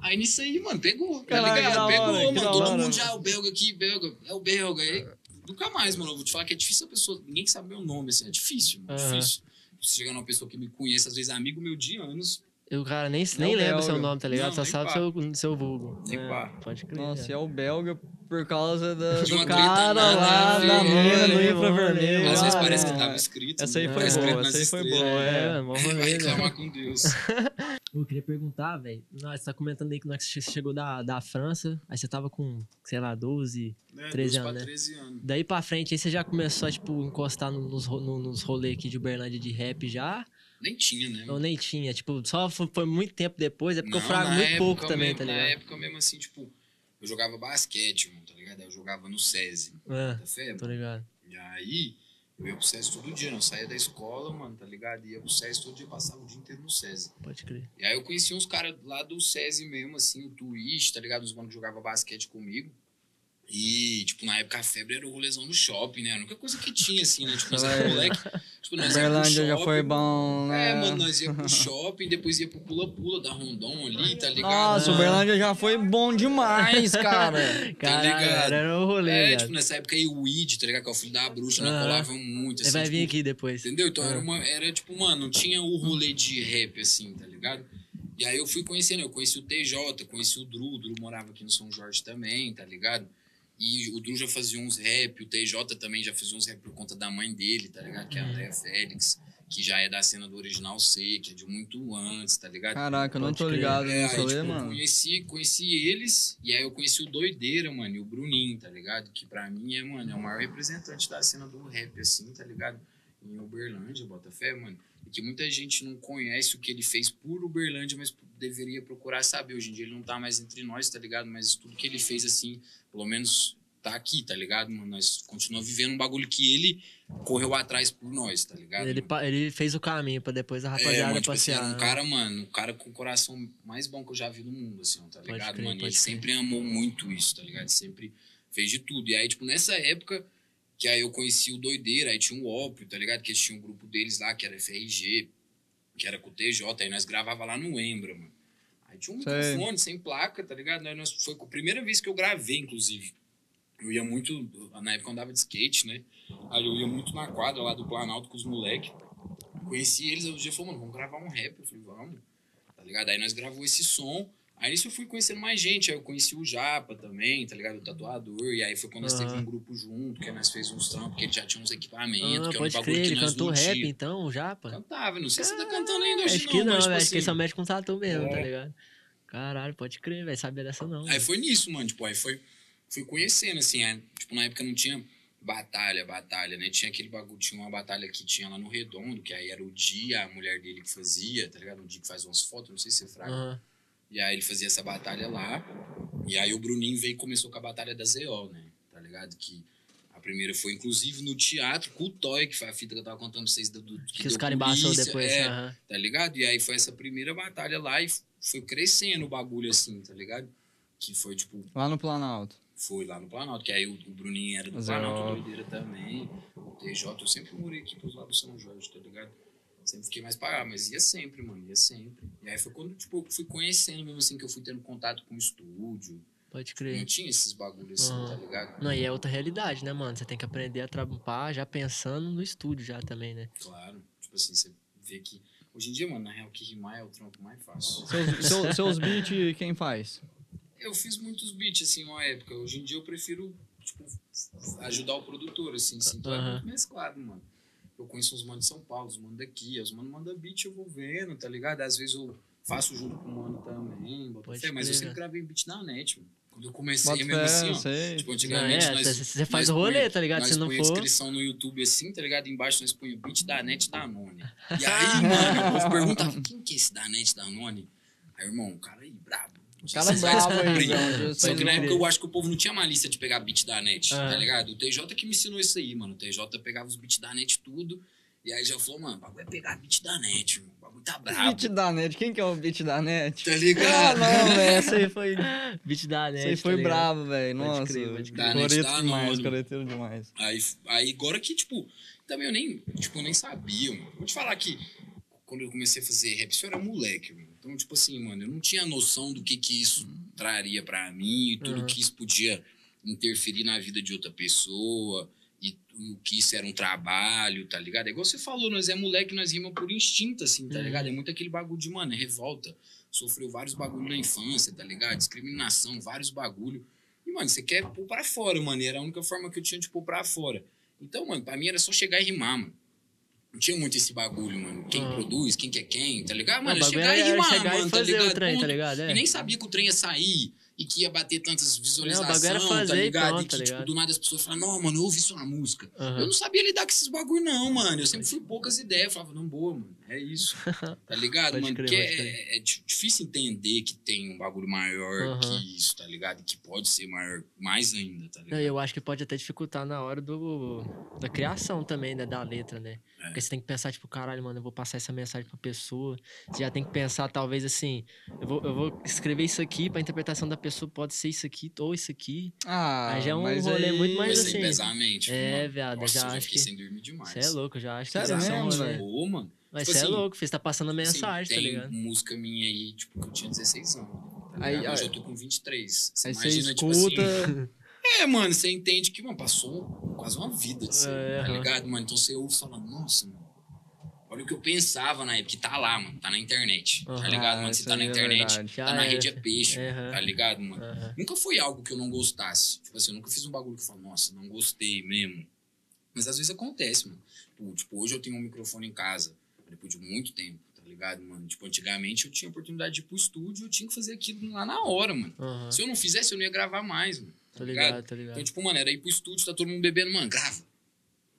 Aí nisso aí, mano, pegou, tá ligado? Pegou, hora, mano. Todo hora, mundo já, mano. o belga aqui, belga, é o belga. Aí, nunca mais, mano. Eu vou te falar que é difícil a pessoa, ninguém sabe meu nome, assim, é difícil, mano, Aham. difícil. Chegar numa pessoa que me conhece, às vezes é amigo meu de anos, O cara nem, Não nem é lembra belga. seu nome, tá ligado? Não, Só sabe pá. seu, seu vulgo. Nem É, pá. Pode crer. Nossa, é. é o belga por causa da, De do cara lá da mina do né, infravermelho. às vezes parece não, que tava é. escrito. Essa aí né? foi Tá boa, essa aí foi boa, É, é. mó Vai reclamar com Deus. Eu queria perguntar, velho. Nós tá comentando aí que nós che- chegou da, da França, aí você tava com, sei lá, 12. Né, 13 12 anos, pra né? 13 anos. Daí pra frente, aí você já começou a, tipo, encostar no- nos, nos rolês aqui de Uberlândia de rap já? Nem tinha, né? Ou nem tinha? Tipo, só foi, foi muito tempo depois, é porque eu Não, frago na muito época pouco também, mesmo- tá Na ligado? época mesmo, assim, tipo, eu jogava basquete, mano, tá ligado? Eu jogava no SESI, É, tá fé? tô ligado. E aí, eu ia pro SESI todo dia, não saía da escola, mano, tá ligado? Ia pro SESI todo dia, passava o dia inteiro no SESI. Pode crer. E aí eu conheci uns caras lá do SESI mesmo, assim, o Twitch, tá ligado? Os manos que jogavam basquete comigo. E, tipo, na época a febre era o rolezão no shopping, né? A única coisa que tinha, assim, né? Tipo, nós era É. moleque. Tipo, nós já foi bom, né? É, mano, nós ia pro shopping, depois ia pro pula-pula da Rondon ali, tá ligado? Nossa, Ah. Uberlândia já foi bom demais, cara. Caralho, ligado? era o rolê, É, tipo, nessa época aí o Weed, tá ligado? Que é o filho da bruxa, nós Aham. colavam muito, Ele assim. vai tipo, vir aqui depois. Entendeu? Então Ah. era, uma, era tipo, mano, não tinha o rolê de rap, assim, tá ligado? E aí eu fui conhecendo, eu conheci o TJ, conheci o Dru, o Dru morava aqui no São Jorge também, tá ligado? E o Dru já fazia uns rap, o TJ também já fazia uns rap por conta da mãe dele, tá ligado? Que é a Andréa Félix, que já é da cena do Original C, que é de muito antes, tá ligado? Caraca, eu não Pode tô ligado É, nesse aí, tipo, eu mano. conheci, conheci eles, e aí eu conheci o Doideira, mano, e o Bruninho, tá ligado? Que pra mim é, mano, é o maior representante da cena do rap, assim, tá ligado? Em Uberlândia, Botafé, mano. Que muita gente não conhece o que ele fez por Uberlândia, mas deveria procurar saber. Hoje em dia ele não tá mais entre nós, tá ligado? Mas tudo que ele fez, assim, pelo menos tá aqui, tá ligado, mano? Nós continuamos vivendo um bagulho que ele correu atrás por nós, tá ligado? Ele, ele fez o caminho pra depois a É, rapaziada mano, tipo assim, passear. era um né? cara, mano, um cara com o coração mais bom que eu já vi no mundo, assim, tá ligado, mano? Ele crer. sempre amou muito isso, tá ligado? Sempre fez de tudo. E aí, tipo, nessa época, que aí eu conheci o Doideira, aí tinha o Ópio, tá ligado? Que eles tinham um grupo deles lá, que era FRG, que era com o TJ, aí nós gravava lá no Embra, mano. Aí tinha um Sei. microfone sem placa, tá ligado? Aí nós, foi a primeira vez que eu gravei, inclusive. Eu ia muito, na época eu andava de skate, né? Aí eu ia muito na quadra lá do Planalto com os moleques. Conheci eles, aí o dia falou, mano, vamos gravar um rap. Eu falei, vamos, tá ligado? Aí nós gravou esse som. Aí nisso eu fui conhecendo mais gente. Aí eu conheci o Japa também, tá ligado? O tatuador. E aí foi quando nós teve um grupo junto, que nós fez uns trampos, porque ele já tinha uns equipamentos, Ah, que é um pode bagulho crer, que ele nós cantou não rap tinha. então, o Japa? Cantava, não sei se você tá cantando ainda hoje Acho que não, mas, tipo. Acho que ele assim, só mexe com tatu mesmo, tá É. ligado? Caralho, pode crer, velho. Sabia dessa não. Aí foi nisso, mano. Tipo, aí foi. Fui conhecendo, assim. aí, tipo, na época não tinha batalha, batalha, né? Tinha aquele bagulho, tinha uma batalha que tinha lá no Redondo, que aí era o dia, a mulher dele que fazia, tá ligado? O dia que faz umas fotos, não sei se você fraga. Aham. E aí ele fazia essa batalha lá. E aí o Bruninho veio e começou com a batalha da ZO, né? Tá ligado? Que a primeira foi, inclusive, no teatro, com o Toy, que foi a fita que eu tava contando pra vocês do. do Que, deu os caras polícia, depois. É, tá ligado? E aí foi essa primeira batalha lá e foi crescendo o bagulho assim, tá ligado? Que foi tipo, Lá no Planalto. foi lá no Planalto, que aí o, o Bruninho era do Mas Planalto, é- doideira também. O TJ, eu sempre morei aqui pros lados do São Jorge, tá ligado? Sempre fiquei mais parado, mas ia sempre, mano, ia sempre. E aí foi quando, tipo, eu fui conhecendo mesmo assim, que eu fui tendo contato com o estúdio. Pode Não crer. tinha esses bagulhos assim, tá ligado? Não, e é outra realidade, né, mano? Você tem que aprender a trampar já pensando no estúdio já também, né? Claro. Tipo assim, você vê que. Hoje em dia, mano, na real, que rimar é o trampo mais fácil. Seus, seu- seus beats, quem faz? Eu fiz muitos beats, assim, uma época. Hoje em dia eu prefiro, tipo, ajudar o produtor, assim, assim. Então é Aham. muito mesclado, mano. Eu conheço uns manos de São Paulo, os manos daqui. Os manos mandam beat, eu vou vendo, tá ligado? Às vezes eu faço junto com o mano também, Pode fé, mas eu sempre gravei beat na net, mano. Quando eu comecei Bota mesmo fé, assim, ó. sei. Tipo, Não, antigamente é, nós. você faz nós o rolê, punha- tá ligado? Nós Se não for. inscrição no YouTube assim, tá ligado? Embaixo nós punha beat da net da None. E aí, mano, o povo perguntava, quem que é esse da net da None? Aí, irmão, o cara aí, brabo. O cara Você vai bravo aí. Só que na época eu acho que o povo não tinha malícia de pegar beat da net, Ah. tá ligado? O TJ que me ensinou isso aí, mano. O TJ pegava os beats da net tudo. E aí já falou, mano, o bagulho é pegar beat da net, irmão. O bagulho tá brabo. Beat da net. Quem que é o beat da net? Tá Ah, ligado? não, velho. Essa aí foi. Beat da net. Essa aí tá foi bravo, velho. Pode Nossa. crer, pode crer. Tá demais, coreteiro demais. Aí, aí agora que, tipo, também eu nem, tipo, eu nem sabia, mano. Vou te falar que quando eu comecei a fazer rap, isso era moleque, mano. Então, tipo assim, mano, eu não tinha noção do que que isso traria pra mim e tudo Uhum. que isso podia interferir na vida de outra pessoa e o que isso era um trabalho, tá ligado? É igual você falou, nós é moleque, nós rima por instinto, assim, tá Uhum. ligado? É muito aquele bagulho de, mano, é revolta. Sofreu vários bagulhos na infância, tá ligado? Discriminação, vários bagulho. E, mano, você quer pôr pra fora, mano. E era a única forma que eu tinha de pôr pra fora. Então, mano, pra mim era só chegar e rimar, mano. Não tinha muito esse bagulho, mano. Quem Ah. produz, quem que é quem, tá ligado? Não, Mano, o é chegar e chegar mano, e tá ligado? trem, tá ligado? É. E nem sabia que o trem ia sair e que ia bater tantas visualizações, fazer tá ligado? pronto, e que, tá tipo, ligado? do nada as pessoas falavam, não, mano, eu ouvi na música. Aham. Eu não sabia lidar com esses bagulho, não, mano. Eu sempre fui poucas ideias. Eu falava, não, boa, mano. É isso. Tá ligado, Pode mano? crer, Porque é, é di- difícil entender que tem um bagulho maior Aham. que isso, tá ligado? E que pode ser maior, mais ainda, tá Não, ligado? eu acho que pode até dificultar na hora do, da criação também, né? Da letra, né? É. Porque você tem que pensar, tipo, caralho, mano, eu vou passar essa mensagem pra pessoa. Você já tem que pensar, talvez, assim, eu vou, eu vou escrever isso aqui pra interpretação da pessoa, pode ser isso aqui ou isso aqui. Ah, Aí já é um rolê aí... muito mais assim, pesar a mente. é, mano. viado, Nossa, já eu já acho fiquei que- sem dormir demais. Você é louco, já acho Sério que exato, velho? Boa, mano. Mas Tipo você é assim, louco, filho, você tá passando a Assim, mensagem, tá tem ligado? música minha aí, tipo, que eu tinha 16 anos. Tá Aí-? Hoje eu tô com 23. Você Aí você imagina, tipo escuta... assim. É, mano, você entende que, mano, passou quase uma vida de ser, É, tá ligado, mano? Então você ouve e fala, nossa, mano. Olha o que eu pensava na época, que tá lá, mano. Tá na internet. Tá Aham. ligado, mano? Você tá na é internet. Já tá na rede é peixe, Aham. tá ligado, mano? Aham. Nunca foi algo que eu não gostasse. Tipo assim, eu nunca fiz um bagulho que eu falo, nossa, não gostei mesmo. Mas às vezes acontece, mano. Tipo, hoje eu tenho um microfone em casa, depois de muito tempo, tá ligado, mano? Tipo, antigamente eu tinha oportunidade de ir pro estúdio, eu tinha que fazer aquilo lá na hora, mano. Se eu não fizesse, eu não ia gravar mais, mano. Tá Tô ligado? ligado, tô ligado. Então, tipo, mano, era ir pro estúdio, tá todo mundo bebendo, mano, grava.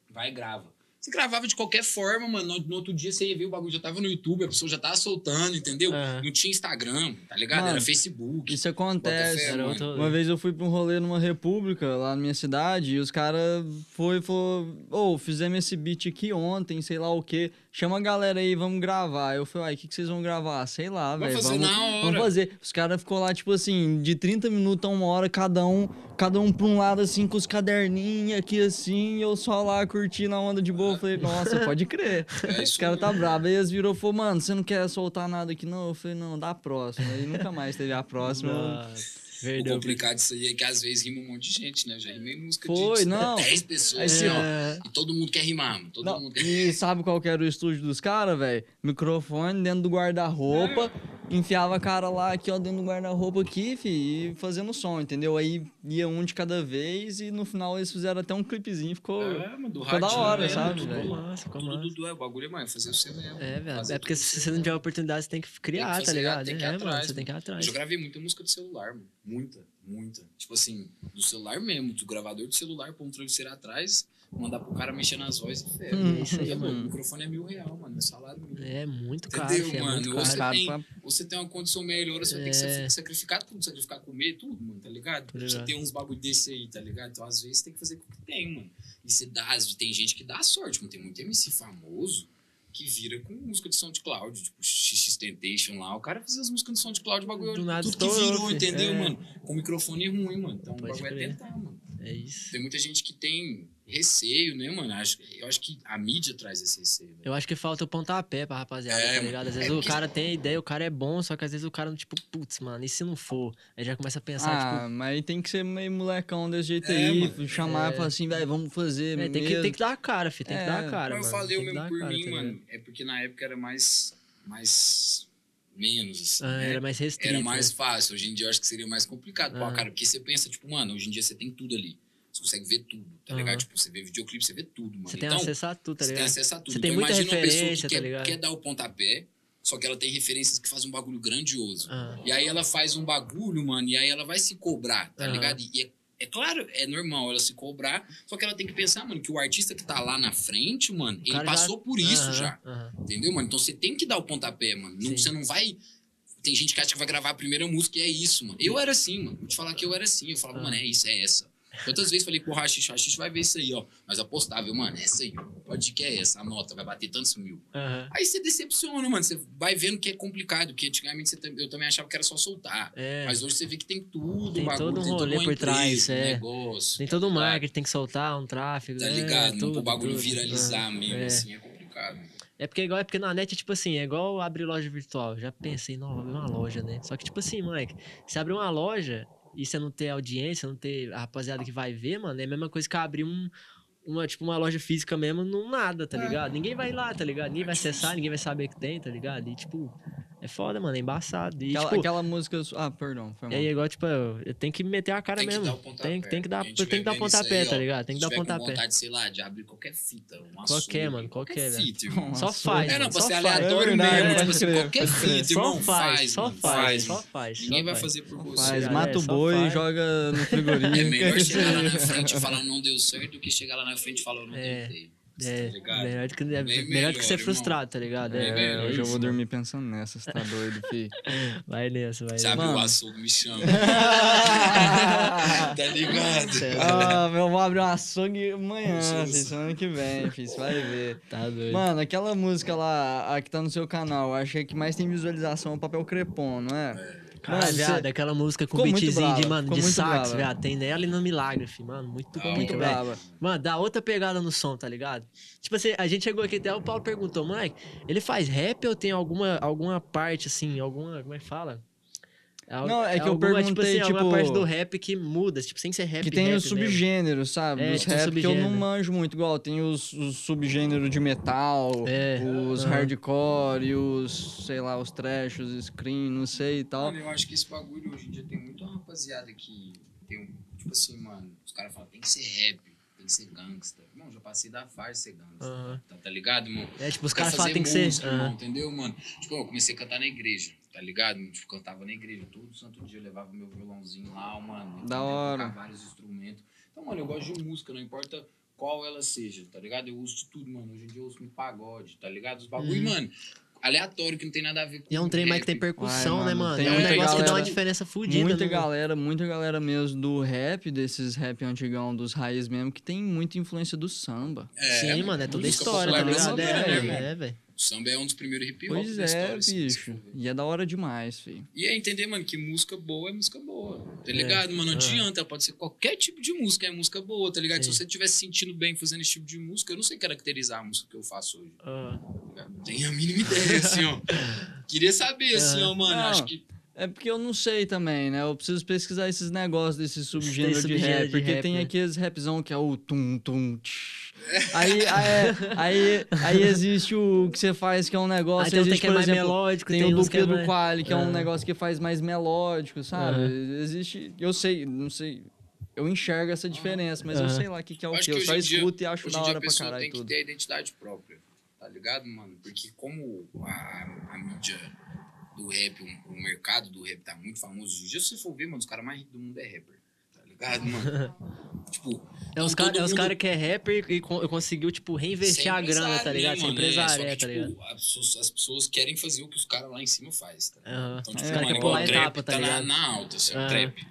Vai, grava. Você gravava de qualquer forma, mano. No, no outro dia você ia ver o bagulho, já tava no YouTube, a pessoa já tava soltando, entendeu? Aham. Não tinha Instagram, tá ligado? Mano, Era Facebook. Isso acontece. Fé, mano. rolê. Uma vez eu fui pra um rolê numa república lá na minha cidade e os caras foi e falou: Ô, fizemos esse beat aqui ontem, sei lá o quê. Chama a galera aí, vamos gravar. Eu falei, ai, o que, que vocês vão gravar? Sei lá, Vamos velho. fazer Vamos, na hora. vamos fazer. Os caras ficou lá, tipo assim, de 30 minutos a uma hora cada um cada um pra um lado, assim, com os caderninhos aqui, assim, e eu só lá curtindo a onda de boa. Eu falei, nossa, pode crer. É Os caras tá mesmo. bravo. Aí eles virou e falou, mano, você não quer soltar nada aqui, não? Eu falei, não, dá a próxima. Aí nunca mais teve a próxima. Nossa, O Perdeu. complicado disso aí é que às vezes rima um monte de gente, né? Eu já rimei música Foi, de não. 10 pessoas, Aí assim, você- ó. É, E todo mundo quer rimar, mano. Todo Não, mundo quer e sabe qual que era o estúdio dos caras, velho? Microfone dentro do guarda-roupa, enfiava a cara lá aqui, ó, dentro do guarda-roupa aqui, fi, e fazendo som, entendeu? Aí ia um de cada vez e no final eles fizeram até um clipezinho, ficou. É, mano, do ficou da hora, né? sabe, Tudo velho? massa, ficou Tudo massa. Dudu é o bagulho, é, mano, fazer o seu mesmo. É, velho. É porque tudo se você não mesmo. tiver oportunidade, você tem que criar, fazer, tá ligado? tem que ir é, atrás, mano, você tem que ir atrás. Eu já gravei muita música do celular, mano. Muita, muita. Tipo assim, do celular mesmo, do gravador do celular, pôr um travesseiro atrás, mandar pro cara mexer nas vozes e fé. Hum, isso aí, É, mano. O microfone é mil real, mano. É salário mil. É muito caro, Entendeu, é mano? Ou você, caro. Tem, pra- ou você tem uma condição melhor, você vai ter que É. sacri- sacrificar tudo, sacrificar comer, tudo, mano, tá ligado? Tá Você tem uns bagulho desse aí, tá ligado? Então, às vezes, tem que fazer com o que tem, mano. E você dá, tem gente que dá sorte, mano. Tem muito MC famoso que vira com música de SoundCloud, tipo XX Temptation lá. O cara fazia as músicas de SoundCloud, o bagulho, Do nada tudo que virou, filho. entendeu, É. mano? Com microfone ruim, mano. Então, Pode o bagulho é crer. tentar, mano. É isso. Tem muita gente que tem receio, né, mano? Acho, eu acho que a mídia traz esse receio, né? Eu acho que falta o pontapé pra rapaziada, É, tá ligado? Às vezes é o cara tem a ideia, o cara é bom, só que às vezes o cara, tipo, putz, mano, e se não for? Aí já começa a pensar, Ah, mas aí tem que ser meio molecão desse jeito É, aí, mano. chamar É. e falar assim, velho, vamos fazer tipo, é, tem, que, tem que dar a cara, filho, tem que É, dar a cara, Como eu mano. falei, eu tem que mesmo por cara, mim, tá mano, é porque na época era mais. mais. menos, assim. Ah, né? era mais restrito. Era mais né? fácil. Hoje em dia eu acho que seria mais complicado. Pô, Ah. cara, porque você pensa, tipo, mano, hoje em dia você tem tudo ali. Você consegue ver tudo, tá Aham. ligado? Tipo, você vê videoclipe, você vê tudo, mano. Você tem então, acesso a tudo, tá você tem ligado? acesso a tudo. Você então, tem muita imagina uma pessoa referência, que tá quer, ligado? quer dar o pontapé, só que ela tem referências que fazem um bagulho grandioso. Ah, E aí ela faz um bagulho, mano, e aí ela vai se cobrar, tá Aham. ligado? E é, é claro, é normal ela se cobrar, só que ela tem que pensar, mano, que o artista que tá lá na frente, mano, ele cara já- passou por isso já. Entendeu, mano? Então você tem que dar o pontapé, mano. Não- você não vai. Tem gente que acha que vai gravar a primeira música e é isso, mano. Eu era assim, mano. Vou te falar que eu era assim. Eu falava, Ah. mano, é isso, é essa. Quantas vezes falei pro Rachish, Rachish vai ver isso aí, ó. Mas apostável, mano, é essa aí. Pode que é essa, a nota, vai bater tantos mil. aham. Aí você decepciona, mano. Você vai vendo que é complicado, porque antigamente você eu também achava que era só soltar. É, Mas hoje você vê que tem tudo, Tem bagulho, todo um rolê por trás, empresa, é. negócio. tem todo um tá marketing, tem que soltar, um tráfego, Tá é, ligado? não tudo, pro bagulho tudo. viralizar Ah, mesmo, é. assim, é complicado. É porque igual, é porque na net, tipo assim, é igual abrir loja virtual. Já pensei, não, vou abrir uma loja, né? Só que, tipo assim, moleque, se abrir uma loja e você não ter audiência, não ter a rapaziada que vai ver, mano, é a mesma coisa que abrir um, uma, tipo, uma loja física mesmo num nada, tá É. ligado? Ninguém vai lá, tá ligado? Ninguém vai acessar, ninguém vai saber que tem, tá ligado? E, tipo, é foda, mano, é embaçado. E, Aquela, tipo, aquela música. Ah, perdão, foi e mal. aí, igual, tipo, eu, eu tenho que meter a cara Tem que mesmo. dar o pontapé. tem, tem que dar, tem que dar pontapé, tá ligado? Tem que dar pontapé. vontade, sei lá, de abrir qualquer fita, um Qualquer, açougue, mano, qualquer, velho. fita, irmão. Só faz, É, não, mano, pra só ser aleatório É mesmo, tipo assim, qualquer fita, irmão, Só faz, só faz, só faz. Ninguém vai faz. fazer por você. Faz, É, mata o boi e joga no frigorífico. É melhor chegar lá na frente e falar não deu certo do que chegar lá na frente e falar não É. tentei. É, tá melhor do que, é, melhor melhor, que ser irmão. frustrado, tá ligado? É, melhor. Hoje eu vou dormir pensando nessa, você tá doido, fi. mano. Vai nessa, vai Sabe nessa. o Mano. açougue me chama. tá ligado? ah, eu vou abrir um açougue amanhã, assim, semana que vem, fi, você vai ver. Tá doido. Mano, aquela música lá, a que tá no seu canal, acho que a que mais tem visualização é o Papel Crepom, não é? Cara, Mano, viado, cê- aquela música com Ficou beatzinho de, mano, ficou de sax, brava. viado. Tem nela e no Milagre, filho, mano. Muito Ficou muito brava. Mano, dá outra pegada no som, tá ligado? Tipo assim, a gente chegou aqui até o Paulo perguntou, moleque, ele faz rap ou tem alguma, alguma parte, assim, alguma. Como é que fala? Al- Não, é que eu alguma, tipo perguntei, assim, alguma tipo, parte do rap que muda, tipo, sem ser rap. Que tem rap os subgêneros, sabe? É, Dos tem rap que eu não manjo muito, igual tem os, os subgêneros de metal, É, os hardcore e os, sei lá, os trash, os screen, não sei e tal. Mano, eu acho que esse bagulho hoje em dia tem muita rapaziada que tem um. Tipo assim, mano, os caras falam, tem que ser rap, tem que ser gangsta. Irmão, já passei da fase ser gangsta. Tá, tá ligado, irmão? É, tipo, os caras falam que tem que música, ser. irmão, aham. entendeu, mano? Tipo, eu comecei a cantar na igreja, tá ligado? Tipo, cantava na igreja. Todo santo dia eu levava meu violãozinho lá, mano. Da eu hora. vários instrumentos. Então, mano, eu gosto de música, não importa qual ela seja, tá ligado? Eu uso de tudo, mano. Hoje em dia eu uso muito pagode, tá ligado? Os bagulho, Uhum. mano, aleatório que não tem nada a ver com E é um trem mais que tem percussão, Ai, né, mano, tem é um negócio que dá uma galera- diferença fodida. Muita no- galera, muita galera mesmo do rap, desses rap antigão, dos raiz mesmo, que tem muita influência do samba. É, Sim, mano, é toda a história, tá ligado? É, né, irmão? é, velho. O samba é um dos primeiros hip hop Pois da é, história. assim, se bicho. E é da hora demais, filho. E é entender, mano, que música boa é música boa. Tá ligado, mano? Não Ah. adianta, pode ser qualquer tipo de música, é música boa, tá ligado? Sim. Se você estiver se sentindo bem fazendo esse tipo de música, eu não sei caracterizar a música que eu faço hoje. Ah, tá? Não tenho a mínima ideia, assim, ó. Queria saber, assim, ó, mano. Não. Acho que. É porque eu não sei também, né? Eu preciso pesquisar esses negócios desse subgênero de rap. de porque rap, tem né? aqueles rapzão que é o tum tum. tch. Aí, aí, aí, aí existe o que você faz que é um negócio. Aí tem um existe, que é por mais exemplo, melódico, Tem, tem o uns do que é Pedro mais- Quali, que é um Ah. negócio que faz mais melódico, sabe? Aham. Existe. Eu sei, não sei. Eu enxergo essa diferença, mas eu Aham. sei lá o que, que é o Eu que. Eu só em dia- escuto e acho da hora a pra caralho tem que tudo. ter a identidade própria, tá ligado, mano? Porque como a, a mídia do rap, o, o mercado do rap tá muito famoso hoje em dia, se você for ver, mano, os caras mais ricos do mundo é rapper, ligado, mano? tipo, É os caras os mundo- cara que é rapper e con- conseguiu, tipo, reinvestir a grana, tá ligado? né, Ser mano? empresário, é, que, tá ligado? tipo, as pessoas, as pessoas querem fazer o que os caras lá em cima faz, tá ligado? Aham. Então, É, tipo, os mano, quer pular etapa, tá tá na, ligado? na alta, assim, Aham. trap.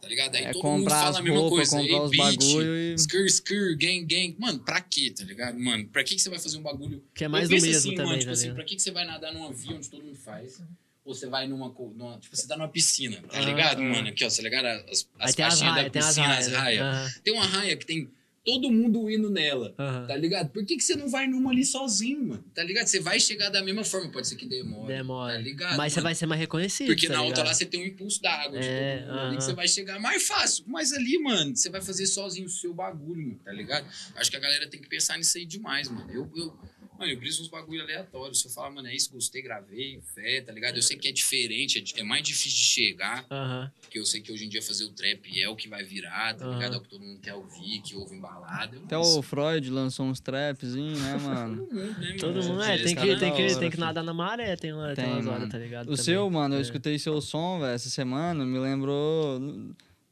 Tá ligado? Aí É todo mundo comprar fala a mesma roupas, coisa. comprar os beat, bagulho e- skr, skr, gang, gang. Mano, pra quê, tá ligado? Mano, pra que, que você vai fazer um bagulho... Que é mais do mesmo assim, também, mano, tipo tá assim, ligado? pra que, que você vai nadar numa via onde todo mundo faz? Ou você vai numa, numa tipo, você tá numa piscina, tá Aham, ligado, aham. mano? Aqui, ó, tá ligado? As, as tem as faixinhas da raias, tem as piscina, raias. as raias. Aham, Tem uma raia que tem todo mundo indo nela. aham. Tá ligado? Por que, que você não vai numa ali sozinho, mano? Tá ligado? Você vai chegar da mesma forma, pode ser que demore. Demora. Tá ligado? Mas você mano? vai ser mais reconhecido, Porque tá na outra lá você tem um impulso da água É, mundo ali que você vai chegar mais fácil. Mas ali, mano, você vai fazer sozinho o seu bagulho, mano, tá ligado? Acho que a galera tem que pensar nisso aí demais, mano. Eu, eu, mano, eu briso uns bagulho aleatórios. Se eu falar, mano, é isso, gostei, gravei, fé, tá ligado? Eu sei que é diferente, é, é mais difícil de chegar, Aham. porque eu sei que hoje em dia fazer o trap é o que vai virar, tá Aham. ligado? É o que todo mundo quer ouvir, que ouve embalada. Eu Até o Freud lançou uns trapzinhos, né, mano? Todo mundo, né, Todo mundo, esse é, tem que, é tem que, tem que nadar na maré, tem, tem, Tem, umas horas, tá ligado? O também. seu, mano, eu É. escutei seu som, velho, essa semana, me lembrou.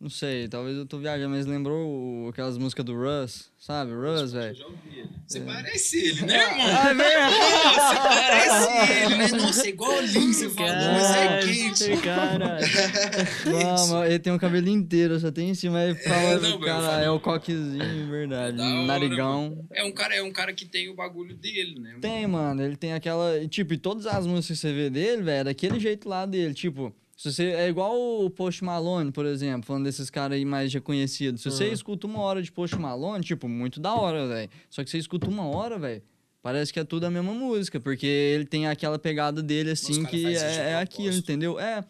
Não sei, talvez eu tô viajando, mas lembrou o- aquelas músicas do Russ, sabe? Russ, Eu velho. já ouvi ele. Você parece ele, né, irmão? Ah, é mesmo? Nossa, parece ele, né? Nossa, é igualzinho você falou, mas é quente. Caralho. Não, mas ele tem um cabelo inteiro, só tem em cima. Aí fala, não, mas eu cara, é o coquezinho, verdade. Da hora, narigão. É um, cara, é um cara que tem o bagulho dele, né? Tem, mano, ele tem aquela. Tipo, e todas as músicas que você vê dele, velho, é daquele jeito lá dele. Tipo, se você. É igual o Post Malone, por exemplo, falando desses caras aí mais reconhecidos. Se você Aham. escuta uma hora de Post Malone, tipo, muito da hora, velho. Só que você escuta uma hora, velho. Parece que é tudo a mesma música, porque ele tem aquela pegada dele assim que é, é aquilo, entendeu? É.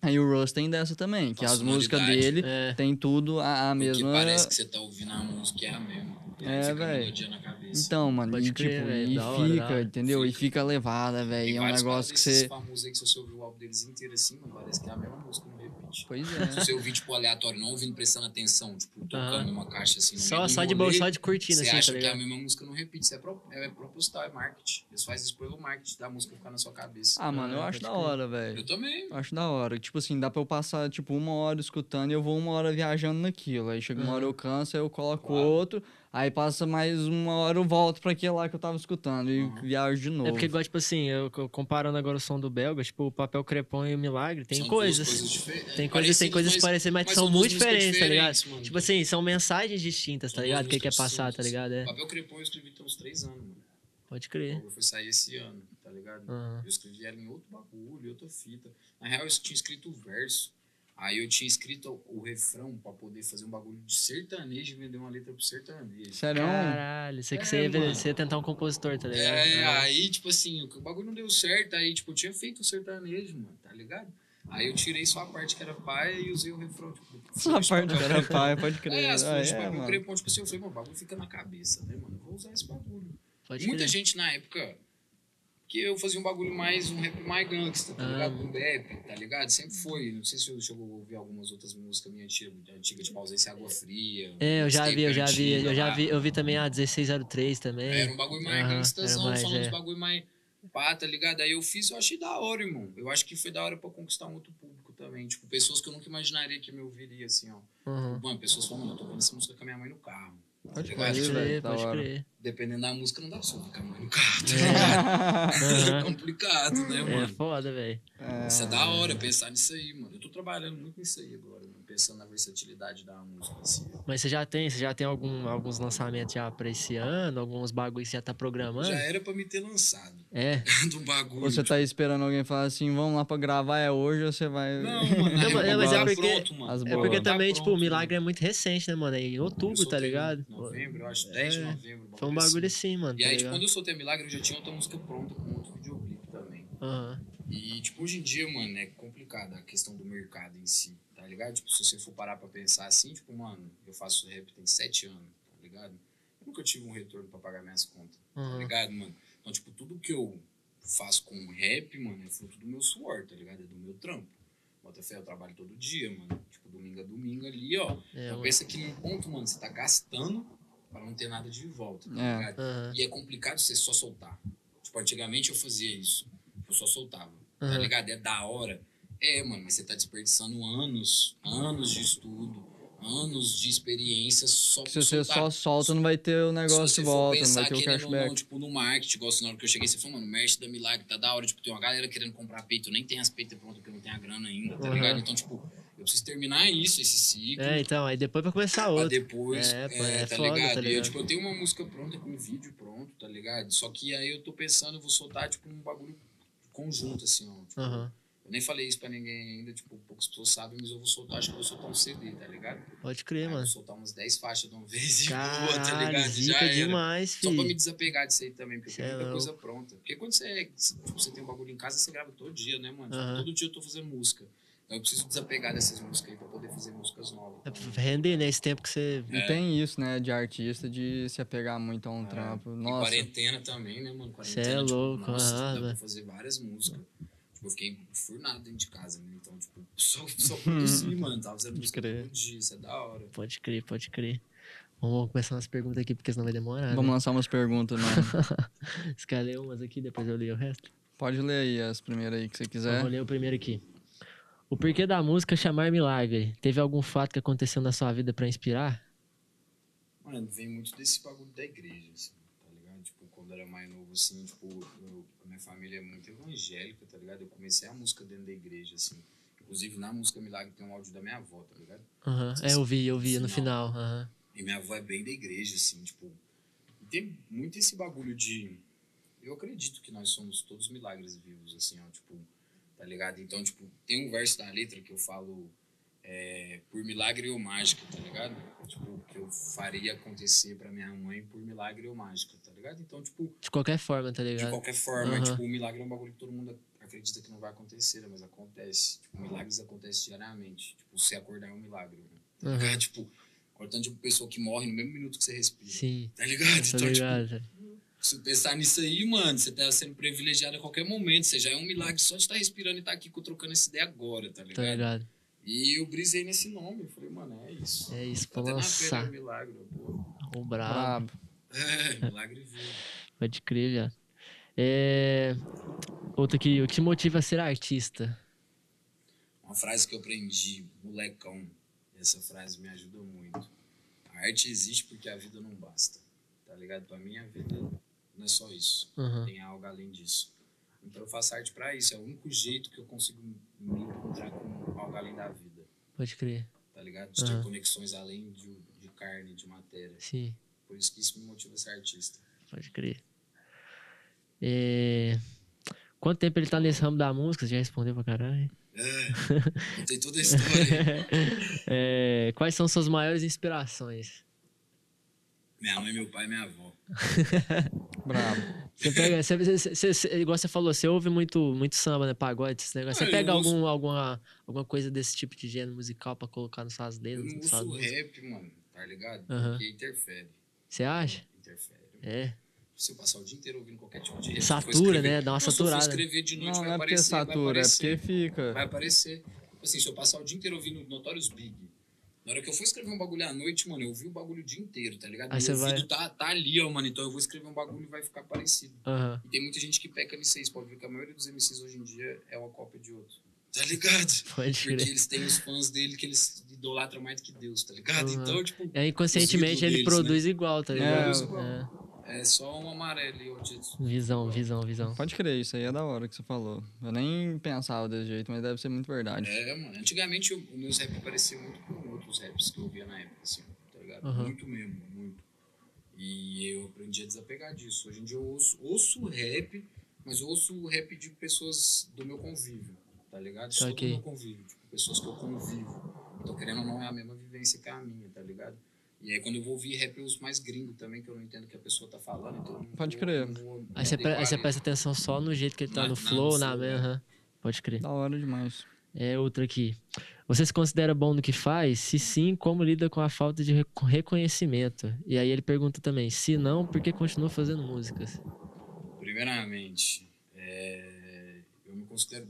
Aí o Russ tem dessa também, que as músicas dele É. tem tudo a, a mesma. parece que você tá ouvindo a música, é a mesma. É, fica cabeça. Então, mano, Pode e crer, tipo, velho, e da fica, hora. entendeu? E Fica. fica levada, velho. É um negócio que você. famosos aí que se você ouvir o álbum deles inteiro assim, mano, parece que é a mesma música, não repete. Pois Se é. você ouvir, tipo, aleatório, não ouvindo, prestando atenção, tipo, tocando Aham. numa caixa assim, no Só, só de rolê, só de curtindo, Você assim, acha tá que é a mesma música, não repite. Isso é, pro, é proposital, é marketing. Eles fazem isso pelo marketing da música ficar na sua cabeça. Ah, mano, eu Ah, acho da hora, velho. Eu também. Eu Acho da hora. Tipo assim, dá pra eu passar, tipo, uma hora escutando e eu vou uma hora viajando naquilo. Aí chega uma hora eu canso, aí eu coloco outro. Aí passa mais uma hora eu volto pra aquele lá que eu tava escutando e Uhum. viajo de novo. É porque, igual, tipo assim, eu, eu comparando agora o som do Belga, tipo, o Papel Crepom e o Milagre, tem São duas coisas. diferentes. Tem coisas, tem coisas parecidas, mas, mas são muito músicas diferentes, tá ligado? diferentes, mano. Tipo assim, são mensagens distintas, tá ligado? duas Que ele quer músicas passar, tá ligado? É. Papel Crepom eu escrevi tem uns três anos, mano. Pode O crer. bagulho foi sair esse ano, tá ligado? Aham. Eu escrevi ela em outro bagulho, em outra fita. Na real, eu tinha escrito o verso. Aí eu tinha escrito o, refrão pra poder fazer um bagulho de sertanejo e vender uma letra pro sertanejo. Sério? Caralho, você que É, você, ia, você ia tentar um compositor, tá ligado? É, Ah. aí, tipo assim, o bagulho não deu certo, aí, tipo, eu tinha feito o sertanejo, mano, tá ligado? Aí eu tirei só a parte que era pai e usei o refrão, tipo... Só a parte que era pai, pode crer. É, as Ah, de é, papel mano. crepom, tipo assim, eu falei, mano, o bagulho fica na cabeça, né, mano? Eu vou usar esse bagulho. Pode Muita crer. gente na época que eu fazia um bagulho mais, um rap mais gangsta, tá Ah. ligado? Um rap, tá ligado? Sempre foi. Não sei se eu chegou a ouvir algumas outras músicas minhas antigas, antiga, tipo Ausência Água Fria. É, eu já vi, eu já vi, Mixtape eu já antiga vi, eu vi também a 1603 também. Era um bagulho mais Aham, gangstazão, mais, falando é. de bagulho mais pá, tá ligado? Aí eu fiz, eu achei da hora, irmão. Eu acho que foi da hora pra conquistar um outro público também. Tipo, pessoas que eu nunca imaginaria que me ouviriam, assim, ó. Uhum. Mano, pessoas falando, eu tô ouvindo essa música com a minha mãe no carro. Pode velho, crer, pode hora. crer. dependendo da música, não dá com a mãe no carro? É Aham. complicado, né, É mano? foda, velho. É. Isso é da hora pensar nisso aí, mano. Eu tô trabalhando muito nisso aí agora, mano. Pensando na versatilidade da música. Assim. Mas você já tem, você já tem algum, alguns lançamentos já pra esse ano? Alguns bagulhos que você já tá programando? Já era pra me ter lançado É. do bagulho. Ou você tipo, tá esperando alguém falar assim, vamos lá pra gravar, é hoje, ou você vai... Não, mano, Não, aí mas- mas é tá porque- pronto, mano. As É porque Tá também, tipo, o pronto, milagre é muito recente, né, mano? É em outubro, tá ligado? Novembro, eu acho, 10 de É. novembro. Foi um bagulho assim. assim, mano. E tá aí, tipo, quando eu soltei Milagre, eu já tinha outra música pronta com outro videoclipe também. Aham. E, tipo, hoje em dia, mano, é complicado a questão do mercado em si, ligado? Tipo, se você for parar pra pensar assim, tipo, mano, eu faço rap tem sete anos, tá ligado? Eu nunca tive um retorno pra pagar minhas contas, tá Aham. ligado, mano? Então, tipo, tudo que eu faço com rap, mano, é fruto do meu suor, tá ligado? É do meu trampo. Bota fé, eu trabalho todo dia, mano. Tipo, domingo a domingo ali, ó. É, então pensa que num ponto, mano, você tá gastando pra não ter nada de volta, tá É. ligado? Aham. E é complicado você só soltar. Tipo, antigamente eu fazia isso. Eu só soltava. Tá Aham. ligado? É da hora. É, mano, mas você tá desperdiçando anos, anos de estudo, anos de experiência só Se pra você soltar. só solta, não vai ter o negócio de volta, não vai ter o cashback. não, tipo, no marketing, igual assim, na hora que eu cheguei, você falou, mano, merch da Milagre tá da hora, tipo, tem uma galera querendo comprar peito, nem tem as peitas prontas porque não tem a grana ainda, tá Aham. ligado? Então, tipo, eu preciso terminar isso, esse ciclo. É, então, aí depois pra começar Pra outro. depois, É, é, pô, é tá, foda, ligado? tá E eu, ligado? tipo, eu tenho uma música pronta com um vídeo pronto, tá ligado? Só que aí eu tô pensando, eu vou soltar, tipo, um bagulho conjunto, assim, ó. Tipo, Aham. Eu nem falei isso pra ninguém ainda, tipo, poucas pessoas sabem, mas eu vou soltar, acho que eu vou soltar um CD, tá ligado? Pode Aí crer, eu mano. vou soltar umas 10 faixas de uma vez e boa, tá Caralho, ligado? zica era. demais, Só pra me filho. desapegar disso aí também, porque Cê tem é muita coisa pronta. Porque quando você, tipo, você tem um bagulho em casa, você grava todo dia, né, mano? Tipo, Aham. Todo dia eu tô fazendo música. Então eu preciso desapegar dessas músicas aí pra poder fazer músicas novas. É pra render, né? Esse tempo que você. E tem isso, né, de artista, de se apegar muito a um trampo. É. E Nossa, quarentena também, né, mano? Cê Quarentena, é tipo, louco, nossa, aham, dá pra fazer várias músicas. Tipo, eu fiquei furnado dentro de casa, né? Então, tipo, só, só produzi, mano. Tava fazendo Pode música crer. todo dia, isso é da hora. Pode crer, pode crer. Vamos começar umas perguntas aqui, porque senão vai demorar. vamos né? lançar umas perguntas, mano. Você quer ler umas aqui, depois eu leio o resto? Pode ler aí as primeiras aí que você quiser. Vou ler o primeiro aqui. O porquê da música chamar milagre? Teve algum fato que aconteceu na sua vida pra inspirar? Mano, vem muito desse bagulho da igreja, assim, quando era mais novo, assim, tipo, eu, a minha família é muito evangélica, tá ligado? Eu comecei a música dentro da igreja, assim. Inclusive, na música Milagre tem um áudio da minha avó, tá ligado? Aham. É, eu vi, eu vi no Final. final. Aham. E minha avó é bem da igreja, assim, tipo. E tem muito esse bagulho de. Eu acredito que nós somos todos milagres vivos, assim, ó, tipo, tá ligado? Então, tipo, tem um verso da letra que eu falo. é, por milagre ou mágica, tá ligado? Tipo, que eu faria acontecer pra minha mãe por milagre ou mágica, ligado? Então, tipo, De qualquer forma, tá de ligado? qualquer forma, Aham. tipo, o milagre é um bagulho que todo mundo acredita que não vai acontecer, né? mas acontece. Tipo, milagres acontecem diariamente. Tipo, você acordar é um milagre, né? Tá ligado? Tipo, cortando de pessoa que morre no mesmo minuto que você respira. Sim, Tá ligado? tá Então, tipo, ligado. se você pensar nisso aí, mano, você tá sendo privilegiado a qualquer momento. Você já é um milagre só de estar respirando e estar aqui trocando essa ideia agora, tá ligado? Tá ligado. E eu brisei nesse nome. Eu falei, mano, é isso. É isso, Tá pra até na feira lançar. é um milagre, pô. O brabo. Brabo. É, milagre vivo. Pode crer, já. É... Outra aqui, o que motiva a ser artista? Uma frase que eu aprendi, molecão. Essa frase me ajuda muito. A arte existe porque a vida não basta. Tá ligado? Pra mim, a vida não é só isso. Aham. Tem algo além disso. Então eu faço arte pra isso. É o único jeito que eu consigo me encontrar com algo além da vida. Pode crer. Tá ligado? De ter Aham. conexões além de, de carne, de matéria. Sim, Por isso que isso me motiva a ser artista. pode crer. É... Quanto tempo ele tá nesse ramo da música? Você já respondeu pra caralho. É, contei toda a história. É, Quais são suas maiores inspirações? minha mãe, meu pai e minha avó. Brabo. Você pega, você, você- você- igual você falou, você ouve muito, muito samba, né? Pagode, esse negócio. Você Ah, eu pega ouço- algum, alguma, alguma coisa desse tipo de gênero musical pra colocar nas suas Eu letras? não uso músicas? rap, mano. Tá ligado? Porque interfere. Você acha? Interfere. É. Se eu passar o dia inteiro ouvindo qualquer tipo de Satura, né? Dá uma Não, se eu saturada. escrever de noite, Não, vai não é porque aparecer, vai satura, é aparecer. porque fica. Vai aparecer. Tipo Assim, se eu passar o dia inteiro ouvindo Notorious Big, na hora que eu for escrever um bagulho à noite, mano, eu ouvi o bagulho o dia inteiro, tá ligado? Aí Meu você vai- tá, tá ali, ó, mano, então eu vou escrever um bagulho e vai ficar parecido. Aham. E tem muita gente que peca nisso aí, você pode ver que a maioria dos MCs hoje em dia é uma cópia de outro. Tá ligado? Pode Porque crer. eles têm os fãs dele que eles idolatram mais do que Deus, tá ligado? Uhum. Então, tipo, É, inconscientemente ele deles, produz igual, tá É, ligado? igual. É. É só um amarelo e outro. Visão, visão, visão. Pode crer, isso aí é da hora que você falou. Eu nem pensava desse jeito, mas deve ser muito verdade. É, mano. Antigamente os meus rap pareciam muito com outros raps que eu via na época, assim, tá ligado? Aham. Muito mesmo, muito. E eu aprendi a desapegar disso. Hoje em dia eu ouço, ouço rap, mas eu ouço rap de pessoas do meu convívio, tá ligado? Só do meu convívio, tipo, pessoas que eu convivo. Então, querendo ou não, é a mesma vivência que a minha, tá ligado? E aí, quando eu vou ouvir rap, eu uso mais gringo também, que eu não entendo o que a pessoa tá falando. Então, Pode vou- crer. vou Aí você, pre- aí você presta atenção só no jeito que ele tá Na- no na- flow, na mesma. é. Pode crer. Da hora demais. É outra aqui. Você se considera bom no que faz? Se sim, como lida com a falta de reco- reconhecimento? E aí ele pergunta também, se não, por que continua fazendo músicas? Primeiramente, é, eu me considero.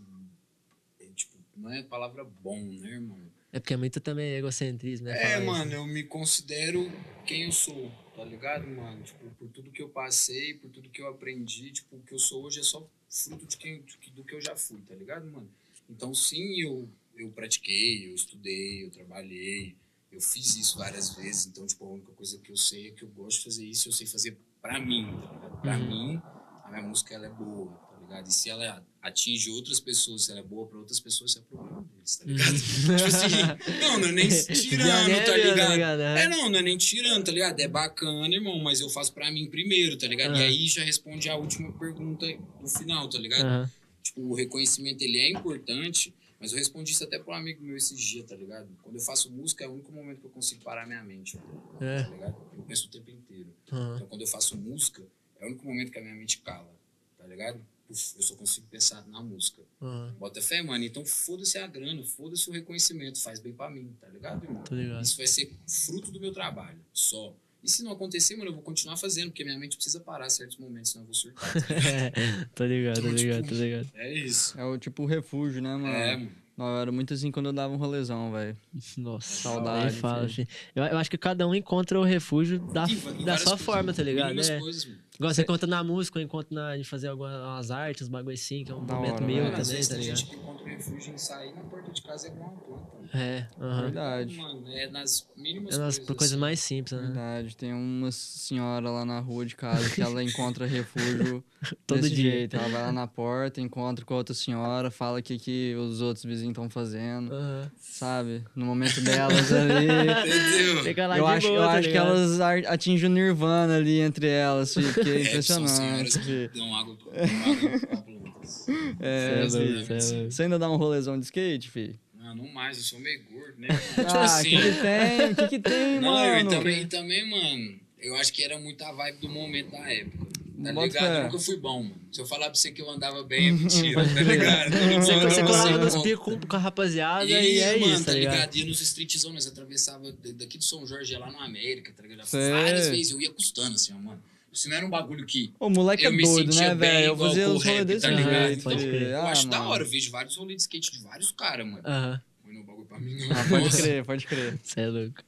Não é palavra bom, né, irmão? É porque é muito também egocentrismo, né? É, falar isso. mano, eu me considero quem eu sou, tá ligado, mano? Tipo, por tudo que eu passei, por tudo que eu aprendi, tipo, o que eu sou hoje é só fruto de quem, do que eu já fui, tá ligado, mano? Então, sim, eu, eu pratiquei, eu estudei, eu trabalhei, eu fiz isso várias vezes. Então, tipo, a única coisa que eu sei é que eu gosto de fazer isso, eu sei fazer pra mim, tá ligado? Pra Uhum. mim, a minha música, ela é boa, ligado? E se ela atinge outras pessoas, se ela é boa pra outras pessoas, isso é problema deles, tá ligado? tipo assim, não, não é nem tirando, tá ligado? É, não, não é nem tirando, tá ligado? É bacana, irmão, mas eu faço pra mim primeiro, tá ligado? E Aham. aí já responde a última pergunta no final, tá ligado? Aham. Tipo, o reconhecimento, ele é importante, mas eu respondi isso até pra um amigo meu esses dias, tá ligado? Quando eu faço música, é o único momento que eu consigo parar minha mente, É. tá ligado? Eu penso o tempo inteiro. Aham. Então, quando eu faço música, é o único momento que a minha mente cala, tá ligado? Eu só consigo pensar na música. Aham. Bota fé, mano. Então, foda-se a grana, foda-se o reconhecimento, faz bem pra mim, tá ligado, irmão? Tô ligado. Isso vai ser fruto do meu trabalho, só. E se não acontecer, mano, eu vou continuar fazendo, porque minha mente precisa parar em certos momentos, senão eu vou surtar. tô ligado, tô Então, ligado, tipo, tô ligado. É isso. É o tipo refúgio, né, mano? É, mano. Não, eu era muito assim quando eu dava um rolezão, velho. Nossa, Saudade, fala. Eu, eu acho que cada um encontra o refúgio da, da sua coisas, forma, tá ligado? É. coisas, mano. Igual você encontra na música, eu encontro na, de fazer algumas artes, uns bagulho assim, que é um Da momento hora, meu. Às também, vezes tá tem ligado? gente que encontra refúgio em sair na porta de casa é igual uma planta. mano. É. Verdade. Mano, é nas mínimas É umas coisas. coisas assim. mais simples, né? Verdade. Tem uma senhora lá na rua de casa que ela encontra refúgio Todo desse dia. jeito. Ela vai lá na porta, encontra com outra senhora, fala o que, que os outros vizinhos estão fazendo, sabe? No momento delas ali. Entendeu? Fica lá eu de acho, boa, eu tá acho que elas atingem o nirvana ali entre elas, filho, porque é É, impressionante. dão água pra dão água pra plantas. É, Cê é é. Você ainda dá um rolezão de skate, filho? Não, não mais, eu sou meio gordo, né? tipo Ah, o assim. que, que tem? O que, que tem, Não, e mano? também, também, mano, eu acho que era muito a vibe do momento da época. Tá Bota ligado? fé. Eu nunca fui bom, mano. Se eu falar pra você que eu andava bem, é mentira, tá ligado? Você, você colava nos picos com, a rapaziada E, e, é mano, isso, tá ligado? Ia nos streetzão, nós atravessava daqui do São Jorge, lá no América, tá ligado? Várias vezes eu ia custando, assim, ó, mano. Se não era um bagulho que O moleque eu é me doido, sentia né, bem velho? Eu fazia os rolês rap, desse tá ligado? jeito. Crer. eu Ah, acho da mano. hora. Eu vejo vários rolês de skate de vários caras, mano. Aham, é um bagulho pra mim, não. Ah, pode crer, pode crer. você é louco.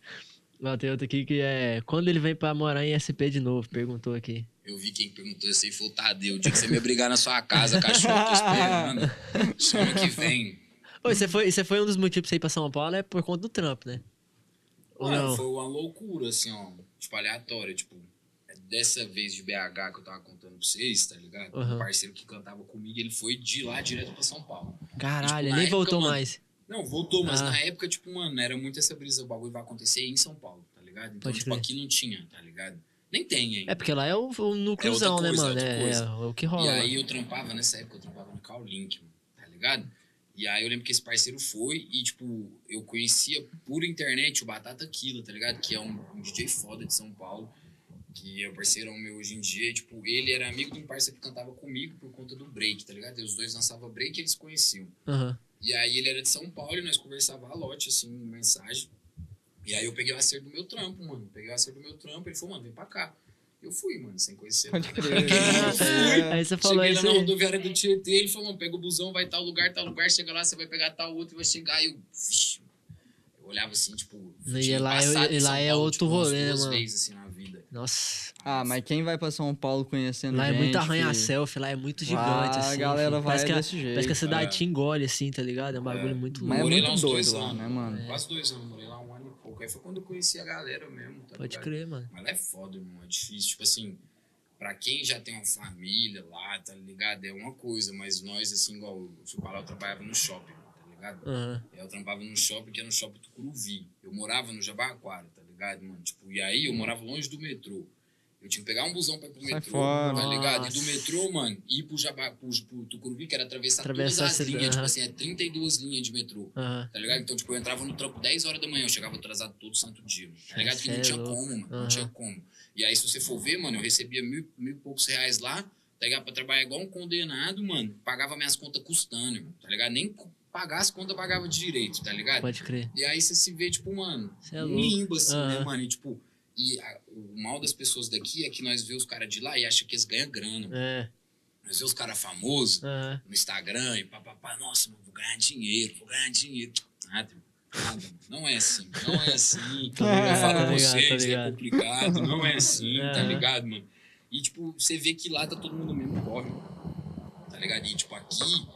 Ó, tem outra aqui que é. Quando ele vem pra morar em SP de novo? Perguntou aqui. Eu vi quem perguntou isso aí foi o Tadeu. O dia que você me brigar na sua casa, cachorro, tô esperando. Só ano que vem. Ô, você foi, você foi um dos motivos pra você ir pra São Paulo é por conta do trampo, né? Mano, não? foi uma loucura, assim, ó. Tipo, aleatória. Tipo, dessa vez de BH que eu tava contando pra vocês, tá ligado? Aham. Um parceiro que cantava comigo, ele foi de lá direto pra São Paulo. Caralho, Tipo, ele na nem época, voltou mano, mais. Não, voltou, mas Ah. na época, tipo, mano, era muito essa brisa. O bagulho vai acontecer em São Paulo, tá ligado? Então, Pode tipo, crer. aqui não tinha, tá ligado? Nem tem ainda. É porque lá é o, o núcleozão, outra né, coisa, mano? outra É, é o que E rola. aí eu trampava, nessa época, eu trampava no Cowlink, mano, tá ligado? E aí eu lembro que esse parceiro foi e, tipo, eu conhecia por internet o Batata Killa, tá ligado? Que é um, um DJ foda de São Paulo, que é o parceirão meu hoje em dia. Tipo, ele era amigo de um parceiro que cantava comigo por conta do break, tá ligado? E os dois dançavam break e eles se conheciam. Aham. E aí ele era de São Paulo e nós conversava a lote, assim, mensagem. E aí eu peguei o acerto do meu trampo, mano. Peguei o acerto do meu trampo, ele falou, mano, vem pra cá. Eu fui, mano, sem conhecer. Pode crer. Eu. Aí você falou Cheguei lá isso na aí. rodoviária do Tietê, ele falou, mano, pega o busão, vai tal lugar, tal lugar, chega lá, você vai pegar tal outro e vai chegar. E eu, vixe, eu olhava assim, tipo, E lá é- e lá São é Paulo, outro tipo, rolê, né, mano? vezes, assim, na. Nossa. Ah, mas quem vai pra São Paulo conhecendo Lá é gente, muito filho? arranha-selfie, lá é muito gigante, Lá assim. a galera filho. vai parece que, a, desse jeito. parece que a cidade é. te engole, assim, tá ligado? É um bagulho É. muito Mas é louco. Muito lá doido dois lá, anos. né, mano? Quase dois anos, morei lá um ano e pouco. Aí foi quando eu conheci a galera mesmo, tá Pode ligado? crer, mano. Mas lá é foda, irmão, é difícil. Tipo assim, pra quem já tem uma família lá, tá ligado? É uma coisa, mas nós, assim, igual eu pra lá, eu trabalhava no shopping, tá ligado? Aham. Eu trampava no shopping, que é no shopping Tucuruvi. Eu morava no Jabaquara, tá ligado, mano? Tipo, e aí eu morava longe do metrô. Eu tinha que pegar um busão pra ir pro Sai metrô, fora. tá ligado? E do Nossa. metrô, mano, ir pro, Jaba, pro, pro Tucuruvi, que era atravessar, Atravessar todas as linhas, tipo assim, é 32 linhas de metrô. Tá ligado? Então, tipo, eu entrava no trampo 10 horas da manhã, eu chegava atrasado todo santo dia. mano, Tá ligado? Que não é tinha como, mano. Não tinha como. E aí, se você for ver, mano, eu recebia mil, mil e poucos reais lá, tá ligado? Pra trabalhar igual um condenado, mano. Pagava minhas contas custando, tá ligado? Nem pagar as contas eu pagava de direito, tá ligado? Pode crer. E aí você se vê, tipo, mano, é um limbo, assim, né, mano? E, tipo, e a- o mal das pessoas daqui é que nós vê os caras de lá e acha que eles ganham grana. É. Nós vê os caras famosos no Instagram e papapá, nossa, mano, vou ganhar dinheiro, vou ganhar dinheiro. Nada, nada, não é assim, não é assim. Tô ligado, eu falo tô com vocês, tô é complicado, não é assim, tá Aham. ligado, mano? E, tipo, você vê que lá tá todo mundo mesmo corre, tá ligado? E, tipo, aqui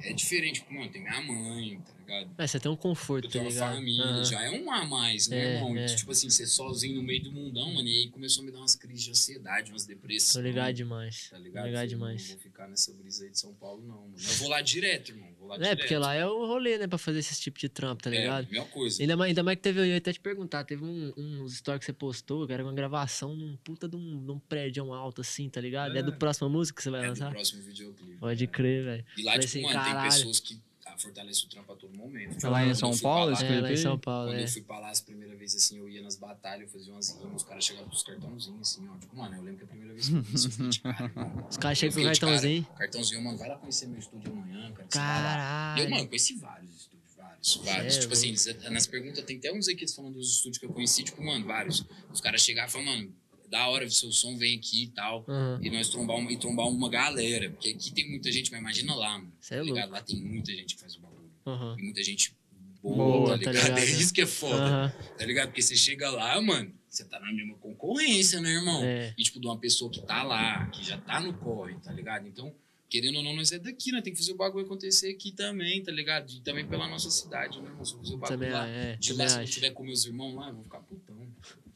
é diferente, mano, tem minha mãe, tá ligado? É, você tem um conforto, Eu tá tenho uma ligado? família, Aham. já é um a mais, né, É, irmão? É. tipo assim, você sozinho no meio do mundão, mano, e aí começou a me dar umas crises de ansiedade, umas depressões. Tô ligado demais. Tá ligado? Tô ligado demais. Não vou ficar nessa brisa aí de São Paulo, não, mano. Eu vou lá direto, irmão. Lá É, direto. porque lá é o rolê, né, pra fazer esse tipo de trampo, tá ligado? É, a mesma coisa. Ainda mais, ainda mais que teve, eu ia até te perguntar, teve um, uns stories que você postou, que era uma gravação num puta de um, de um prédio alto assim, tá ligado? É, É. do próxima música que você vai É do lançar? próximo videoclipe. Pode né? crer, velho. E lá, Falei tipo, assim, mano, tem caralho. pessoas que fortalecem o trampo a todo momento. Tá lá em Quando São eu fui Paulo, lá- É, lá em São? Paulo, Quando é. eu fui pra lá as primeiras vezes, assim, eu ia nas batalhas, eu fazia umas rimas, os caras chegavam com os cartãozinhos, assim, ó. Tipo, mano, eu lembro que a primeira vez que eu isso, eu fiquei de cara. Os caras chegam com o de cara. cartãozinho. Cartãozinho, mano, vai lá conhecer meu estúdio amanhã, cara. Caralho. eu, mano, conheci vários estúdios, vários, vários. é tipo assim, eles- nas perguntas tem até uns aqui falando dos estúdios que eu conheci, tipo, mano, vários. Os caras chegaram e falaram, mano, da hora, seu som vem aqui e tal. Aham. E nós trombar, uma, e trombar uma galera. Porque aqui tem muita gente, mas imagina lá, mano. Cê é tá ligado? Lá tem muita gente que faz o bagulho. Aham. Tem muita gente boa, Boa, tá, tá ligado? ligado? É isso que é foda, Aham. tá ligado? Porque você chega lá, mano, você tá na mesma concorrência, né, irmão? É. E, tipo, de uma pessoa que tá lá, que já tá no corre, tá ligado? Então, querendo ou não, nós é daqui, né? Tem que fazer o bagulho acontecer aqui também, tá ligado? E também pela nossa cidade, né, irmão? Se eu fazer o bagulho Também, lá. é, De lá, se eu tiver com meus irmãos lá, eu vou ficar putão.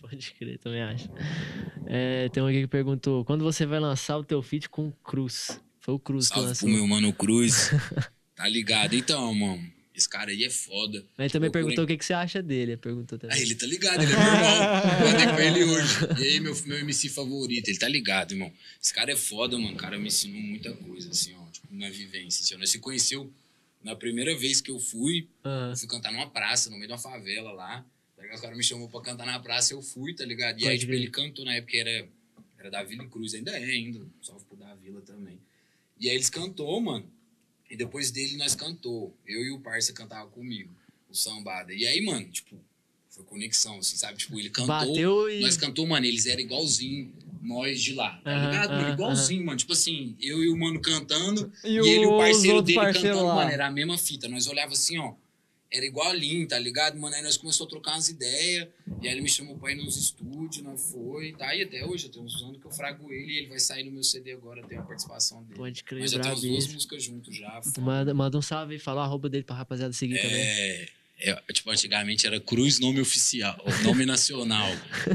Pode crer, também acho. É, tem um aqui que perguntou: quando você vai lançar o teu feat com o Cruz? Foi o Cruz que Salve lançou. pro meu mano Cruz. tá ligado? Então, mano, esse cara aí é foda. Mas ele também Eu perguntou o que, que você acha dele. Ele Perguntou também. Ah, ele tá ligado, ele é meu irmão. Mandei pra ele hoje. E aí, meu, meu MC favorito, ele tá ligado, irmão. Esse cara é foda, mano. O cara me ensinou muita coisa, assim, ó. Tipo, na vivência. Assim, ó. Nós se conheceu na primeira vez que eu fui. Eu fui cantar numa praça, no meio de uma favela lá. O cara me chamou pra cantar na praça, eu fui, tá ligado? E Pode aí, tipo, ele cantou na época, era, era da Vila Cruz, ainda é ainda. Salve pro da Vila também. E aí eles cantou, mano. E depois dele nós cantou. Eu e o parça cantava comigo, o sambada. E aí, mano, tipo, foi conexão, assim, sabe? Tipo, ele cantou. Bateu e. Nós cantou, mano, eles eram igualzinho nós de lá, tá ligado, Igualzinho, mano. Tipo assim, eu e o mano cantando, E, e ele e o parceiro dele parceiros cantando, lá? mano, era a mesma fita. Nós olhava assim, ó. Era igualinho, tá ligado, mano? Aí nós começamos a trocar umas ideias. E aí ele me chamou pra ir nos estúdios, nós foi. Tá aí até hoje, tem uns anos que eu frago ele e ele vai sair no meu CD agora, tem uma participação dele. Pode crer, Nós já temos duas brabíssimo. músicas juntos já. Manda, manda um salve aí, fala a arroba dele pra rapaziada seguir também. É, é, tipo, antigamente era Cruz nome oficial, nome nacional.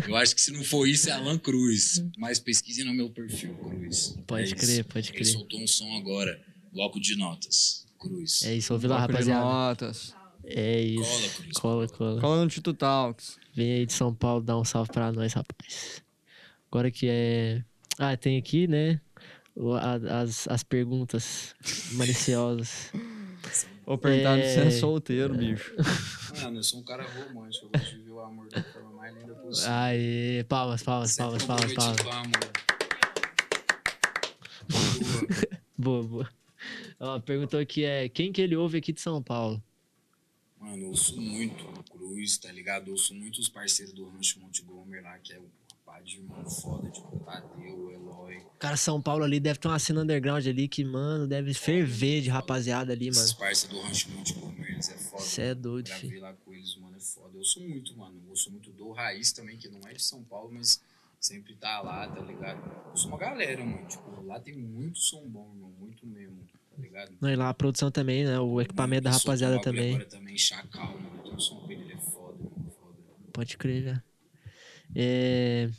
Eu acho que se não for isso, é Alan Cruz. Mas pesquisem no meu perfil, Cruz. Pode É isso. crer, pode Ele crer. soltou um som agora, bloco de notas. Cruz. É isso, ouve lá, Bloco de rapaziada. notas. É isso. Cola. Cola, cola. Cola no Tito Talks. Vem aí de São Paulo dar um salve pra nós, rapaz. Agora que é. Ah, tem aqui, né? As, as perguntas maliciosas. Vou perguntar se você é É. solteiro, bicho. Mano, eu sou um cara romântico. Eu gosto de ver o amor da forma mais linda possível. Aê, palmas, palmas, palmas, palmas, palmas. Boa. Boa, boa. Ó, perguntou aqui é quem que ele ouve aqui de São Paulo? Mano, eu ouço muito o Cruz, tá ligado? Eu ouço muito os parceiros do Rancho Montgomery lá, que é o rapaz de irmão foda, tipo, Tadeu, o Eloy. Cara, São Paulo ali deve ter uma cena underground ali que, mano, deve ferver de rapaziada ali, mano. parceiros do Rancho Montgomery, eles é foda. Cê é doido, Gravei filho. lá com eles, mano, é foda. Eu ouço muito, mano. Eu ouço muito do Raiz também, que não é de São Paulo, mas sempre tá lá, tá ligado? Eu sou uma galera, mano. Tipo, lá tem muito som bom, irmão. Muito mesmo, tá ligado? Não, e lá a produção também, né? O equipamento da rapaziada também. Agora também, Chacal, mano. Tem um som com ele, ele é foda, mano. Foda. Pode crer, velho. É...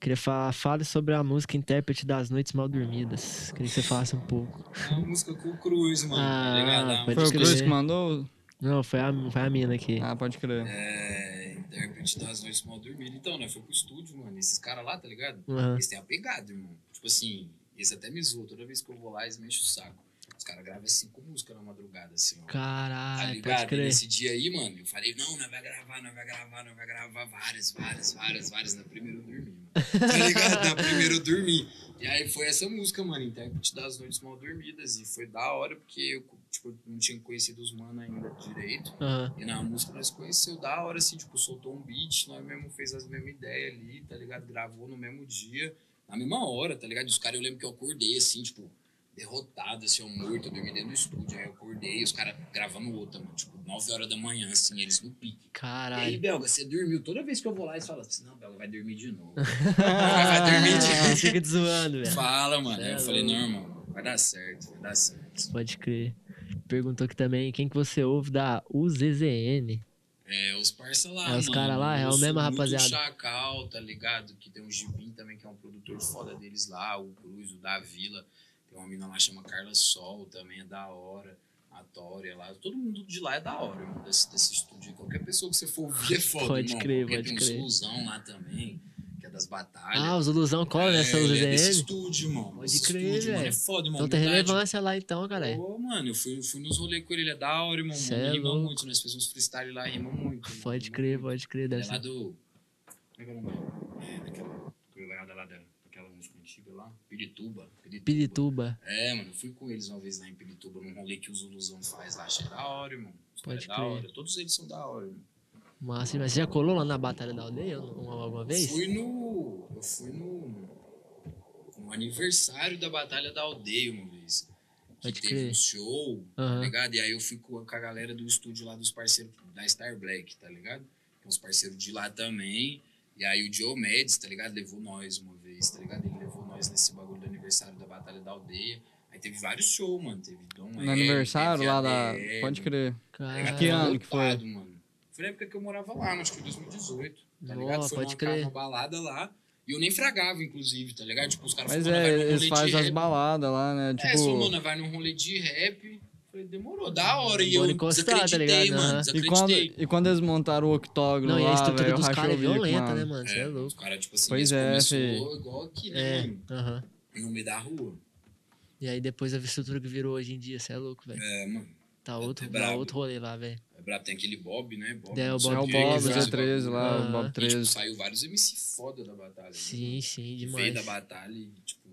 Queria falar, fale sobre a música Intérprete das Noites Mal Dormidas. Queria que você falasse um pouco. É uma música com o Cruz, mano, Ah, tá ligado? É Foi o Cruz que mandou? Não, foi a, foi a mina aqui. Ah, pode crer. É, intérprete das noites mal dormidas. Então, né? Foi pro estúdio, mano. Esses caras lá, tá ligado? Aham. Eles têm a pegada, irmão. Tipo assim, eles até me zoam. Toda vez que eu vou lá, eles me enchem o saco. Os caras gravam cinco músicas na madrugada, assim, ó. Tá Caralho, pode ligado? E crer. nesse dia aí, mano, eu falei, não, nós vai gravar, nós vai gravar, nós vai gravar várias, várias, várias, várias. Na primeira eu dormi, mano. Tá ligado? Na primeira eu dormi. E aí foi essa música, mano, Intérprete das Noites Mal Dormidas. E foi da hora, porque eu, tipo, não tinha conhecido os mano ainda direito. Aham. E na música nós conheceu da hora, assim, tipo, soltou um beat, nós mesmo fez as mesmas ideias ali, tá ligado? Gravou no mesmo dia, na mesma hora, tá ligado? E os caras, eu lembro que eu acordei, assim, tipo, derrotado, assim, eu morto, eu dormi dentro do estúdio, aí eu acordei, e os caras gravando outra, mano, tipo, 9 horas da manhã, assim, eles no pique. E aí, Caralho. Belga, você dormiu? Toda vez que eu vou lá, eles falam assim, não, Belga, vai dormir de novo. vai dormir de Ah, Fica te zoando, velho. Fala, mano. Aí eu É falei, não, irmão, vai dar certo, vai dar certo. Pode crer. Perguntou aqui também quem que você ouve da UZZN. É, os parça lá, É, os mano. cara lá, é mesma muito rapaziada. Chacal, tá ligado? Que tem o Gibim também, que é um produtor foda deles lá. O Cruz, o da Vila. Tem uma mina lá chama Carla Sol, também é da hora. A Tória lá. Todo mundo de lá é da hora, irmão, desse, desse estúdio. Qualquer pessoa que você for ouvir é foda, Pode irmão. crer, Porque pode tem crer. uns Ilusão lá também, que das batalhas. Ah, os Ilusão cola nessa é, ele é UZZN? estúdio, irmão. Pode crer, estúdio, mano, é foda, irmão. Então tem relevância lá então, cara. Ô, mano, eu fui, fui nos rolês com ele, ele é da hora, irmão. Cê mano, é muito, nós fizemos freestyle lá, rima muito. mano, Pode crer, muito. pode crer. Deve é lá do. Como é que é o nome? É, daquela coreografada lá dela, daquela música antiga lá. Pirituba. Pirituba. Pirituba. É, mano, eu fui com eles uma vez lá em Pirituba, num rolê que os Zuluzão faz lá. Achei da hora, irmão. Os Pode é da crer. hora. Todos eles são da hora, irmão. Mas você já colou lá na Batalha da Aldeia um- alguma vez? Fui no. Eu fui no. No aniversário da Batalha da Aldeia uma vez. Que Pode teve crer. um show, tá Aham. ligado? E aí eu fui com a galera do estúdio lá dos parceiros da Star Black, tá ligado? Tem uns parceiros de lá também. E aí o Joe Mendes, tá ligado? Levou nós uma vez, tá ligado? Ele levou nós nesse bagulho do aniversário da Batalha da Aldeia. Aí teve vários shows, mano. Teve Dom No L, aniversário teve lá da. Pode crer. Caralho. Que ano que foi? Mano. Foi na época que eu morava lá, acho que foi 2018. Tá ligado? Foi pode numa, crer. uma balada lá. E eu nem fragava, inclusive, tá ligado? Tipo, os caras Mas falaram, "Mano, vai é, eles fazem as rap." baladas lá, né? É, eles falaram, Tipo. mano, vai num rolê de rap. Falei, demorou, da hora. E Bora eu encostar, tá ligado? mano. E quando, e quando eles montaram o octógono Não, e a lá, estrutura velho, eu dos caras é violenta, mano. né, mano? Você é Os louco. caras, tipo assim, Pois é, começou igual aqui, né, É, mano? No meio da rua. E aí depois a estrutura que virou hoje em dia, você é louco, velho. É, mano. Tá outro, é brabo. outro rolê lá, velho. É brabo, tem aquele Bob, né? Bob, É, o Bob É o quê, Bob, Z13 bagulho. lá, Aham. o Bob E, tipo, 13. saiu vários MC foda da batalha. né, Sim, mano? sim, Veio demais. da batalha e, tipo...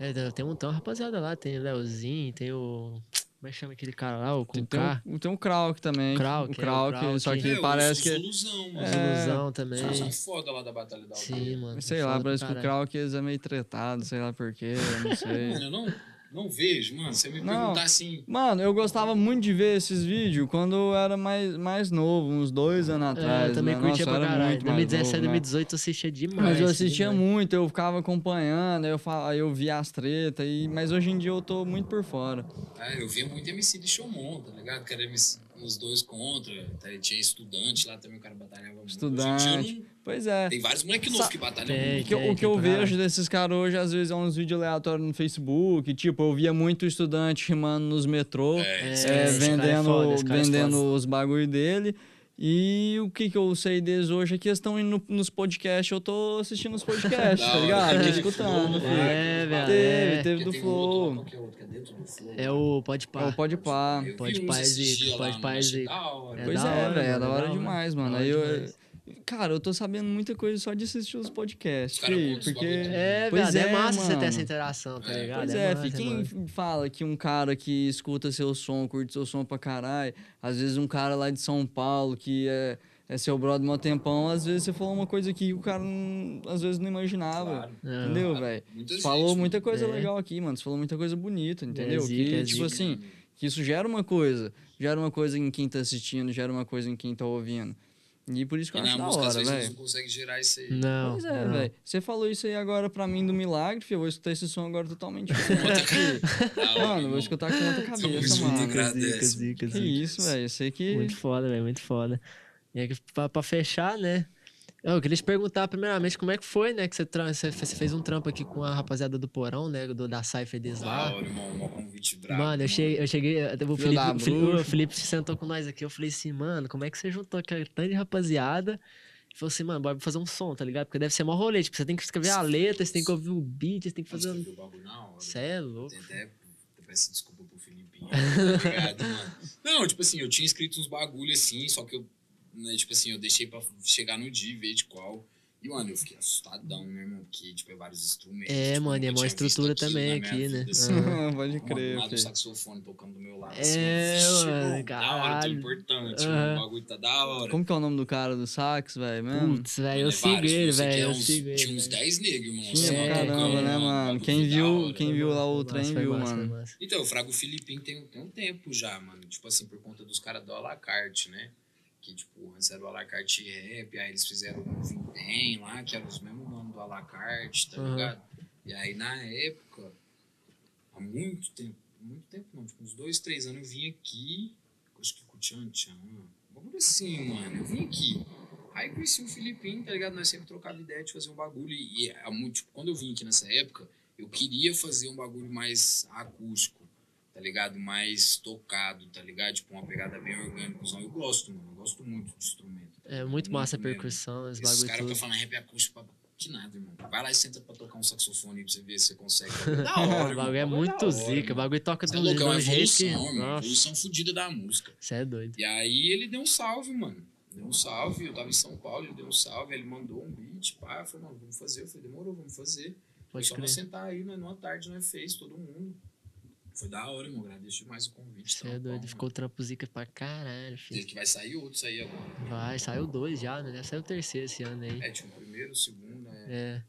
É, tem um, uma rapaziada lá, tem o Leozinho, tem o. Como é que chama aquele cara lá? O com Tem, um, tem um Krauk também. Krauk, o é, o Krauk, Krauk. só que É, parece que. Ilusão, mano. É, Ilusão também. Ilusão foda lá da batalha da aldeia. Sim, mano. Sei lá, parece que o. Krauk eles é meio tretado, sei lá porquê, não sei. Mano, eu não, não vejo, mano. Você me Não. perguntar assim... Mano, eu gostava muito de ver esses vídeos quando eu era mais, mais novo, uns dois anos atrás. É, eu também né? curtia Nossa, pra caralho. muito mais 2017, novo, né? 2018 eu assistia demais. Mas eu assistia demais. muito, eu ficava acompanhando, aí eu, fa- aí eu via as tretas, e... mas hoje em dia eu tô muito por fora. Ah, eu via muito MC de Showmon, tá ligado? Que era MC, os dois contra. tá? Tinha estudante lá também, o cara batalhava muito. Dia Estudante. não- Pois é. Tem vários moleques novos Sa- que batalham Tem, muito. O que, eu- tem, o que eu pra vejo desses caras hoje, às vezes, é uns vídeos aleatórios no Facebook. Tipo, eu via muito estudante rimando nos metrô, É, É, é, é vendendo, foda, é vendendo os bagulho dele. E o que, que eu sei deles hoje é que eles estão indo no- nos podcasts. Eu tô assistindo os podcasts, tá ligado? Aquele Escutando, flow, filho. É, né? velho, Teve, é. teve do Flow. é é do Flow. É o Pode É Pá. o Pode Pá. Pode Pá, Pode Pá. É Pois da é, hora, velho, é da é hora demais, mano. Aí eu. Cara, eu tô sabendo muita coisa só de assistir os podcasts, cara fi, contam os porque... É, Pois velho, é, é, massa você ter mano. essa interação, tá É. ligado? Pois é, massa, fi, quem massa. fala que um cara que escuta seu som, curte seu som pra caralho, às vezes um cara lá de São Paulo que é, é seu brother um tempão, às vezes você falou uma coisa que o cara não- às vezes não imaginava. Claro. Entendeu, velho? Você gente, falou mano. muita coisa É. legal aqui, mano. Você falou muita coisa bonita, entendeu? zica, que, é tipo assim, que isso gera uma coisa. Gera uma coisa em quem tá assistindo, gera uma coisa em quem tá ouvindo. E por isso que E eu acho na da música, hora, velho. não conseguem gerar isso aí. Não. Pois é, velho. Você falou isso aí agora pra mim do milagre, filho. Eu vou escutar esse som agora totalmente diferente. Hora, mano, vou escutar com outra cabeça, mano. Zica, zica, zica, Que isso, velho. Eu sei que. Muito foda, velho, muito foda. E aí, pra, pra fechar, né? Eu queria te perguntar, primeiramente, como é que foi, né? Que você, você fe- você fez um trampo aqui com a rapaziada do Porão, né? Do, da Cypher deles lá. hora, irmão. Um convite brabo. Mano, eu cheguei, eu cheguei. O Felipe, o Felipe, o Felipe sentou com nós aqui. Eu falei assim, mano, como é que você juntou aquele tanto de rapaziada? Ele falou assim, mano, bora fazer um som, tá ligado? Porque deve ser mó rolê. Tipo, você tem que escrever a letra, você tem que ouvir o beat, você tem que fazer. você é louco. Até peço desculpa pro Filipinho, tá ligado, mano? Não, tipo assim, eu tinha escrito uns bagulho assim, só que eu, né, tipo assim, eu deixei pra chegar no dia e ver de qual. E, mano, eu fiquei assustadão, né, irmão? Porque, tipo, é vários instrumentos. É, tipo, mano, e é visto estrutura também aqui, né? assim. Pode Mano, crer, do filho. saxofone tocando do meu lado. É, assim, vixe, mano, irmão, Da hora, tô caralho. importante, Aham. mano, o bagulho tá da hora. Como que é o nome do cara do sax, velho? Putz, velho, eu Mano, é sigo vários, ele, velho. é Eu uns- sigo ele. Tinha uns velho. 10 negros, irmão. Tinha assim, É, caramba, né, um mano? Quem viu, hora. quem viu lá o trem viu, mano. Então, o Frago Filipim tem, tem um tempo já, mano. Tipo assim, por conta dos caras do Alacarte, né? Que, tipo, antes era o Alacarte Rap, aí eles fizeram um Vintém lá, que era os mesmos nomes do Alacarte, tá Aham. ligado? E aí, na época, há muito tempo, muito tempo não, tipo, uns dois, três anos, eu vim aqui, acho que com o Tchan Tchan, um bagulho assim, mano. Eu vim aqui. Aí conheci o Filipinho, tá ligado? Nós sempre trocava ideia de fazer um bagulho. E muito, tipo, quando eu vim aqui nessa época, eu queria fazer um bagulho mais acústico, tá ligado? Mais tocado, tá ligado? Tipo, uma pegada bem orgânica. Eu gosto, mano. Eu gosto muito de instrumento. É muito massa a percussão, esse Esses bagulho caras tudo. ficam falando rap acústico pra que nada, irmão. Vai lá e senta pra tocar um saxofone pra você ver se você consegue. Da hora, O bagulho é da muito zica, o mano. bagulho toca é um louco, é uma de um jeito que. evolução. Nossa, Evolução fodida da música. você é doido. E aí ele deu um salve, mano. Deu um salve, eu tava em São Paulo, ele deu um salve, ele mandou um beat, pá, eu falei, mano, vamos fazer. Eu falei, demorou, vamos fazer. Pode só nós crer. sentar aí, né, numa tarde nós fez, todo mundo. Foi da hora, irmão, agradeço demais o convite. Você é trampão, doido. mano. Ficou trampo zica pra caralho, Diz filho. que vai sair outros aí agora. Vai, saiu dois já, né? Sair o terceiro esse ano aí. É, tipo, o primeiro, o segundo, é. É.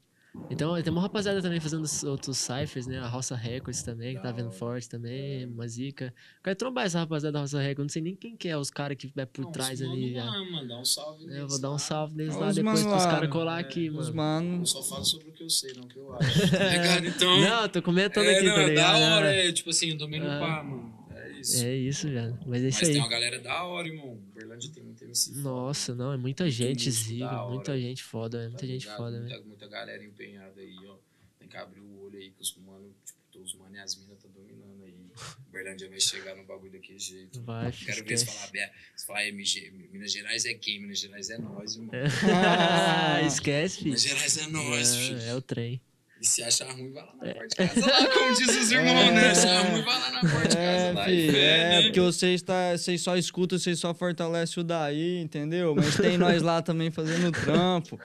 Então, tem uma rapaziada também fazendo os outros cyphers, né? A Roça Records também, que tá hora. forte também, uma zica. Quero trombar essa rapaziada da Roça Records, não sei nem quem que é, os caras que vai por Não, trás ali mano lá, mano, dá um salve É, eu vou dar um salve neles lá depois mano pros caras colar é, aqui, Os mano. Eu mano. só falo sobre o que eu sei, não o que eu acho. Tá ligado? Então. Não, tô comentando é, aqui, não, tá é ligado? da hora, É. é, tipo assim, eu tomei no Ah. pá, mano. É isso. É isso, já. Mas é Mas isso aí. tem uma galera da hora, irmão. Berlândia tem muito MC Nossa, não, é muita gente zica, muita gente foda, é Tá muita gente ligado? foda, né? muita, muita galera empenhada aí, ó. Tem que abrir o olho aí que os mano, tipo, os mano e as minas tá dominando aí. Berlândia vai chegar no bagulho daquele jeito. Vai, filho, Quero ver se esquece. falar, Bé- se falar MG, Minas Gerais é quem? Minas Gerais é nós, irmão. Esquece, filho. Minas Gerais é nós, filho. É, é o trem. E se achar ruim, vai lá É. na porta de casa lá, como diz os irmãos, né? Se achar ruim, vai lá na porta de casa É, lá. filho, é, né? porque vocês, tá, vocês só escutam, vocês só fortalecem o daí, entendeu? Mas tem nós lá também fazendo trampo.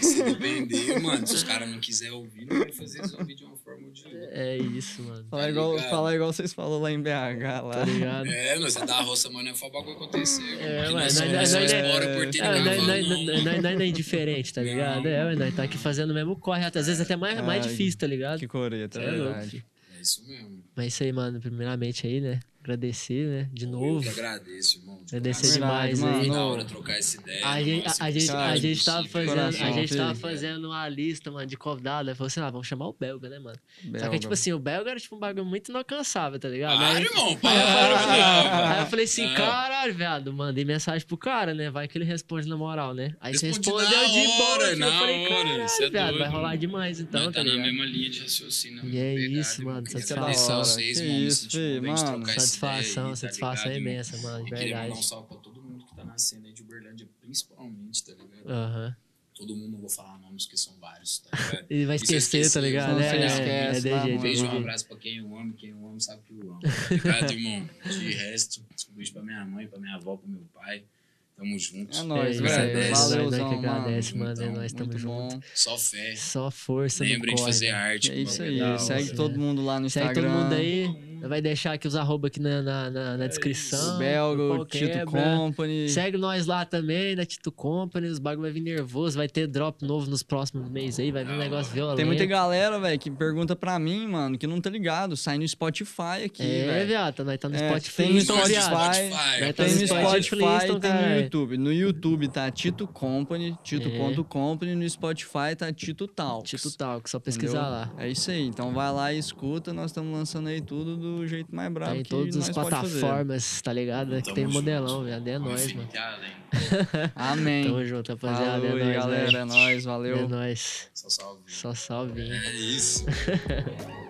Se depender, mano, se os caras não quiserem ouvir, não vai fazer eles ouvir de uma forma ou de outra. É isso, mano. Falar igual, ligado? falar igual vocês falaram lá em BH lá. Tá ligado? É, mas é da roça, mano, é só o bagulho acontecer. É, mas nós nós- nós- só nós- embora por ter É, nós, não, mano. não é indiferente, tá ligado? Não. É, nós tá aqui fazendo o mesmo corre, às vezes até mais, mais Ai, difícil, tá ligado? Que coreta, é é louco, verdade. filho. É isso mesmo. Mas isso aí, mano, primeiramente aí, né? Agradecer, né? De Eu novo. que agradeço, irmão. de Agradecer demais Verdade, aí. Mano. hora trocar essa ideia. A gente, a, a gente, a gente tava fazendo, a Coração, gente tava fazendo uma lista, mano, de convidado. Aí falou assim, ah, vamos chamar o Belga, né, mano? Só que, Belga. tipo assim, o Belga era tipo um bagulho muito inalcançável, tá ligado? Para, Aí- irmão, Aí eu para, falei, para. aí eu falei assim, Não. caralho, viado, mandei mensagem pro cara, né? Vai que ele responde na moral, né? Aí você Responde respondeu na de boa, filho. eu na falei, hora, é viado, vai rolar mano. demais então, tá tá na mesma linha de raciocínio. na E é pegada, isso, mano, satisfação. isso, de mano. essa Satisfação, aí, tá satisfação é imensa, mano, de E queria um verdade. salve pra todo mundo que tá na cena aí de Uberlândia, principalmente, tá ligado? Aham. Todo mundo, não vou falar nomes, porque são vários, tá ligado? Ele vai esquecer, tá esqueci, ligado? não, É, é, esquece, é, de tá, jeito, mano? é Um beijo, um abraço pra quem eu amo, quem eu amo sabe que eu amo. Tá ligado, irmão? De resto, um beijo pra minha mãe, pra minha avó, pro meu pai. Tamo juntos. É É nóis, velho. agradece. Nós- nós que mano. agradece, mano. Então, é nós Muito estamos juntos. bom. Só fé. Só força Lembrem de corre, fazer velho. arte. É que isso aí. Segue todo mundo lá no Segue Instagram. todo mundo aí. Vai deixar aqui os arroba aqui na, na, na- na descrição. O Belga, o o pau Tito. Company. Segue nós lá também, da Tito Company. Os bagulho vai vir nervoso. Vai ter drop novo nos próximos meses aí. Vai vir um negócio violento. Tem muita galera, velho, que pergunta pra mim, mano, que não tá ligado. Sai no Spotify aqui, É, viado. Nós tá no É, Spotify. tem no Spotify, Nós tá Tem no Spotify, tem no. YouTube. No YouTube tá Tito Company, Tito.company. No Spotify tá Tito Talks. Tito Talk, só pesquisar entendeu? lá. É isso aí. Então vai lá e escuta. Nós estamos lançando aí tudo do jeito mais brabo Tem que todas as plataformas, tá ligado? Que Tamo tem junto. modelão, velho. É nóis, mano. que além. Amém. Tamo junto, rapaziada. Falou é nóis, galera. velho. É nóis, valeu. É nóis. Só salve. Só salve. É isso.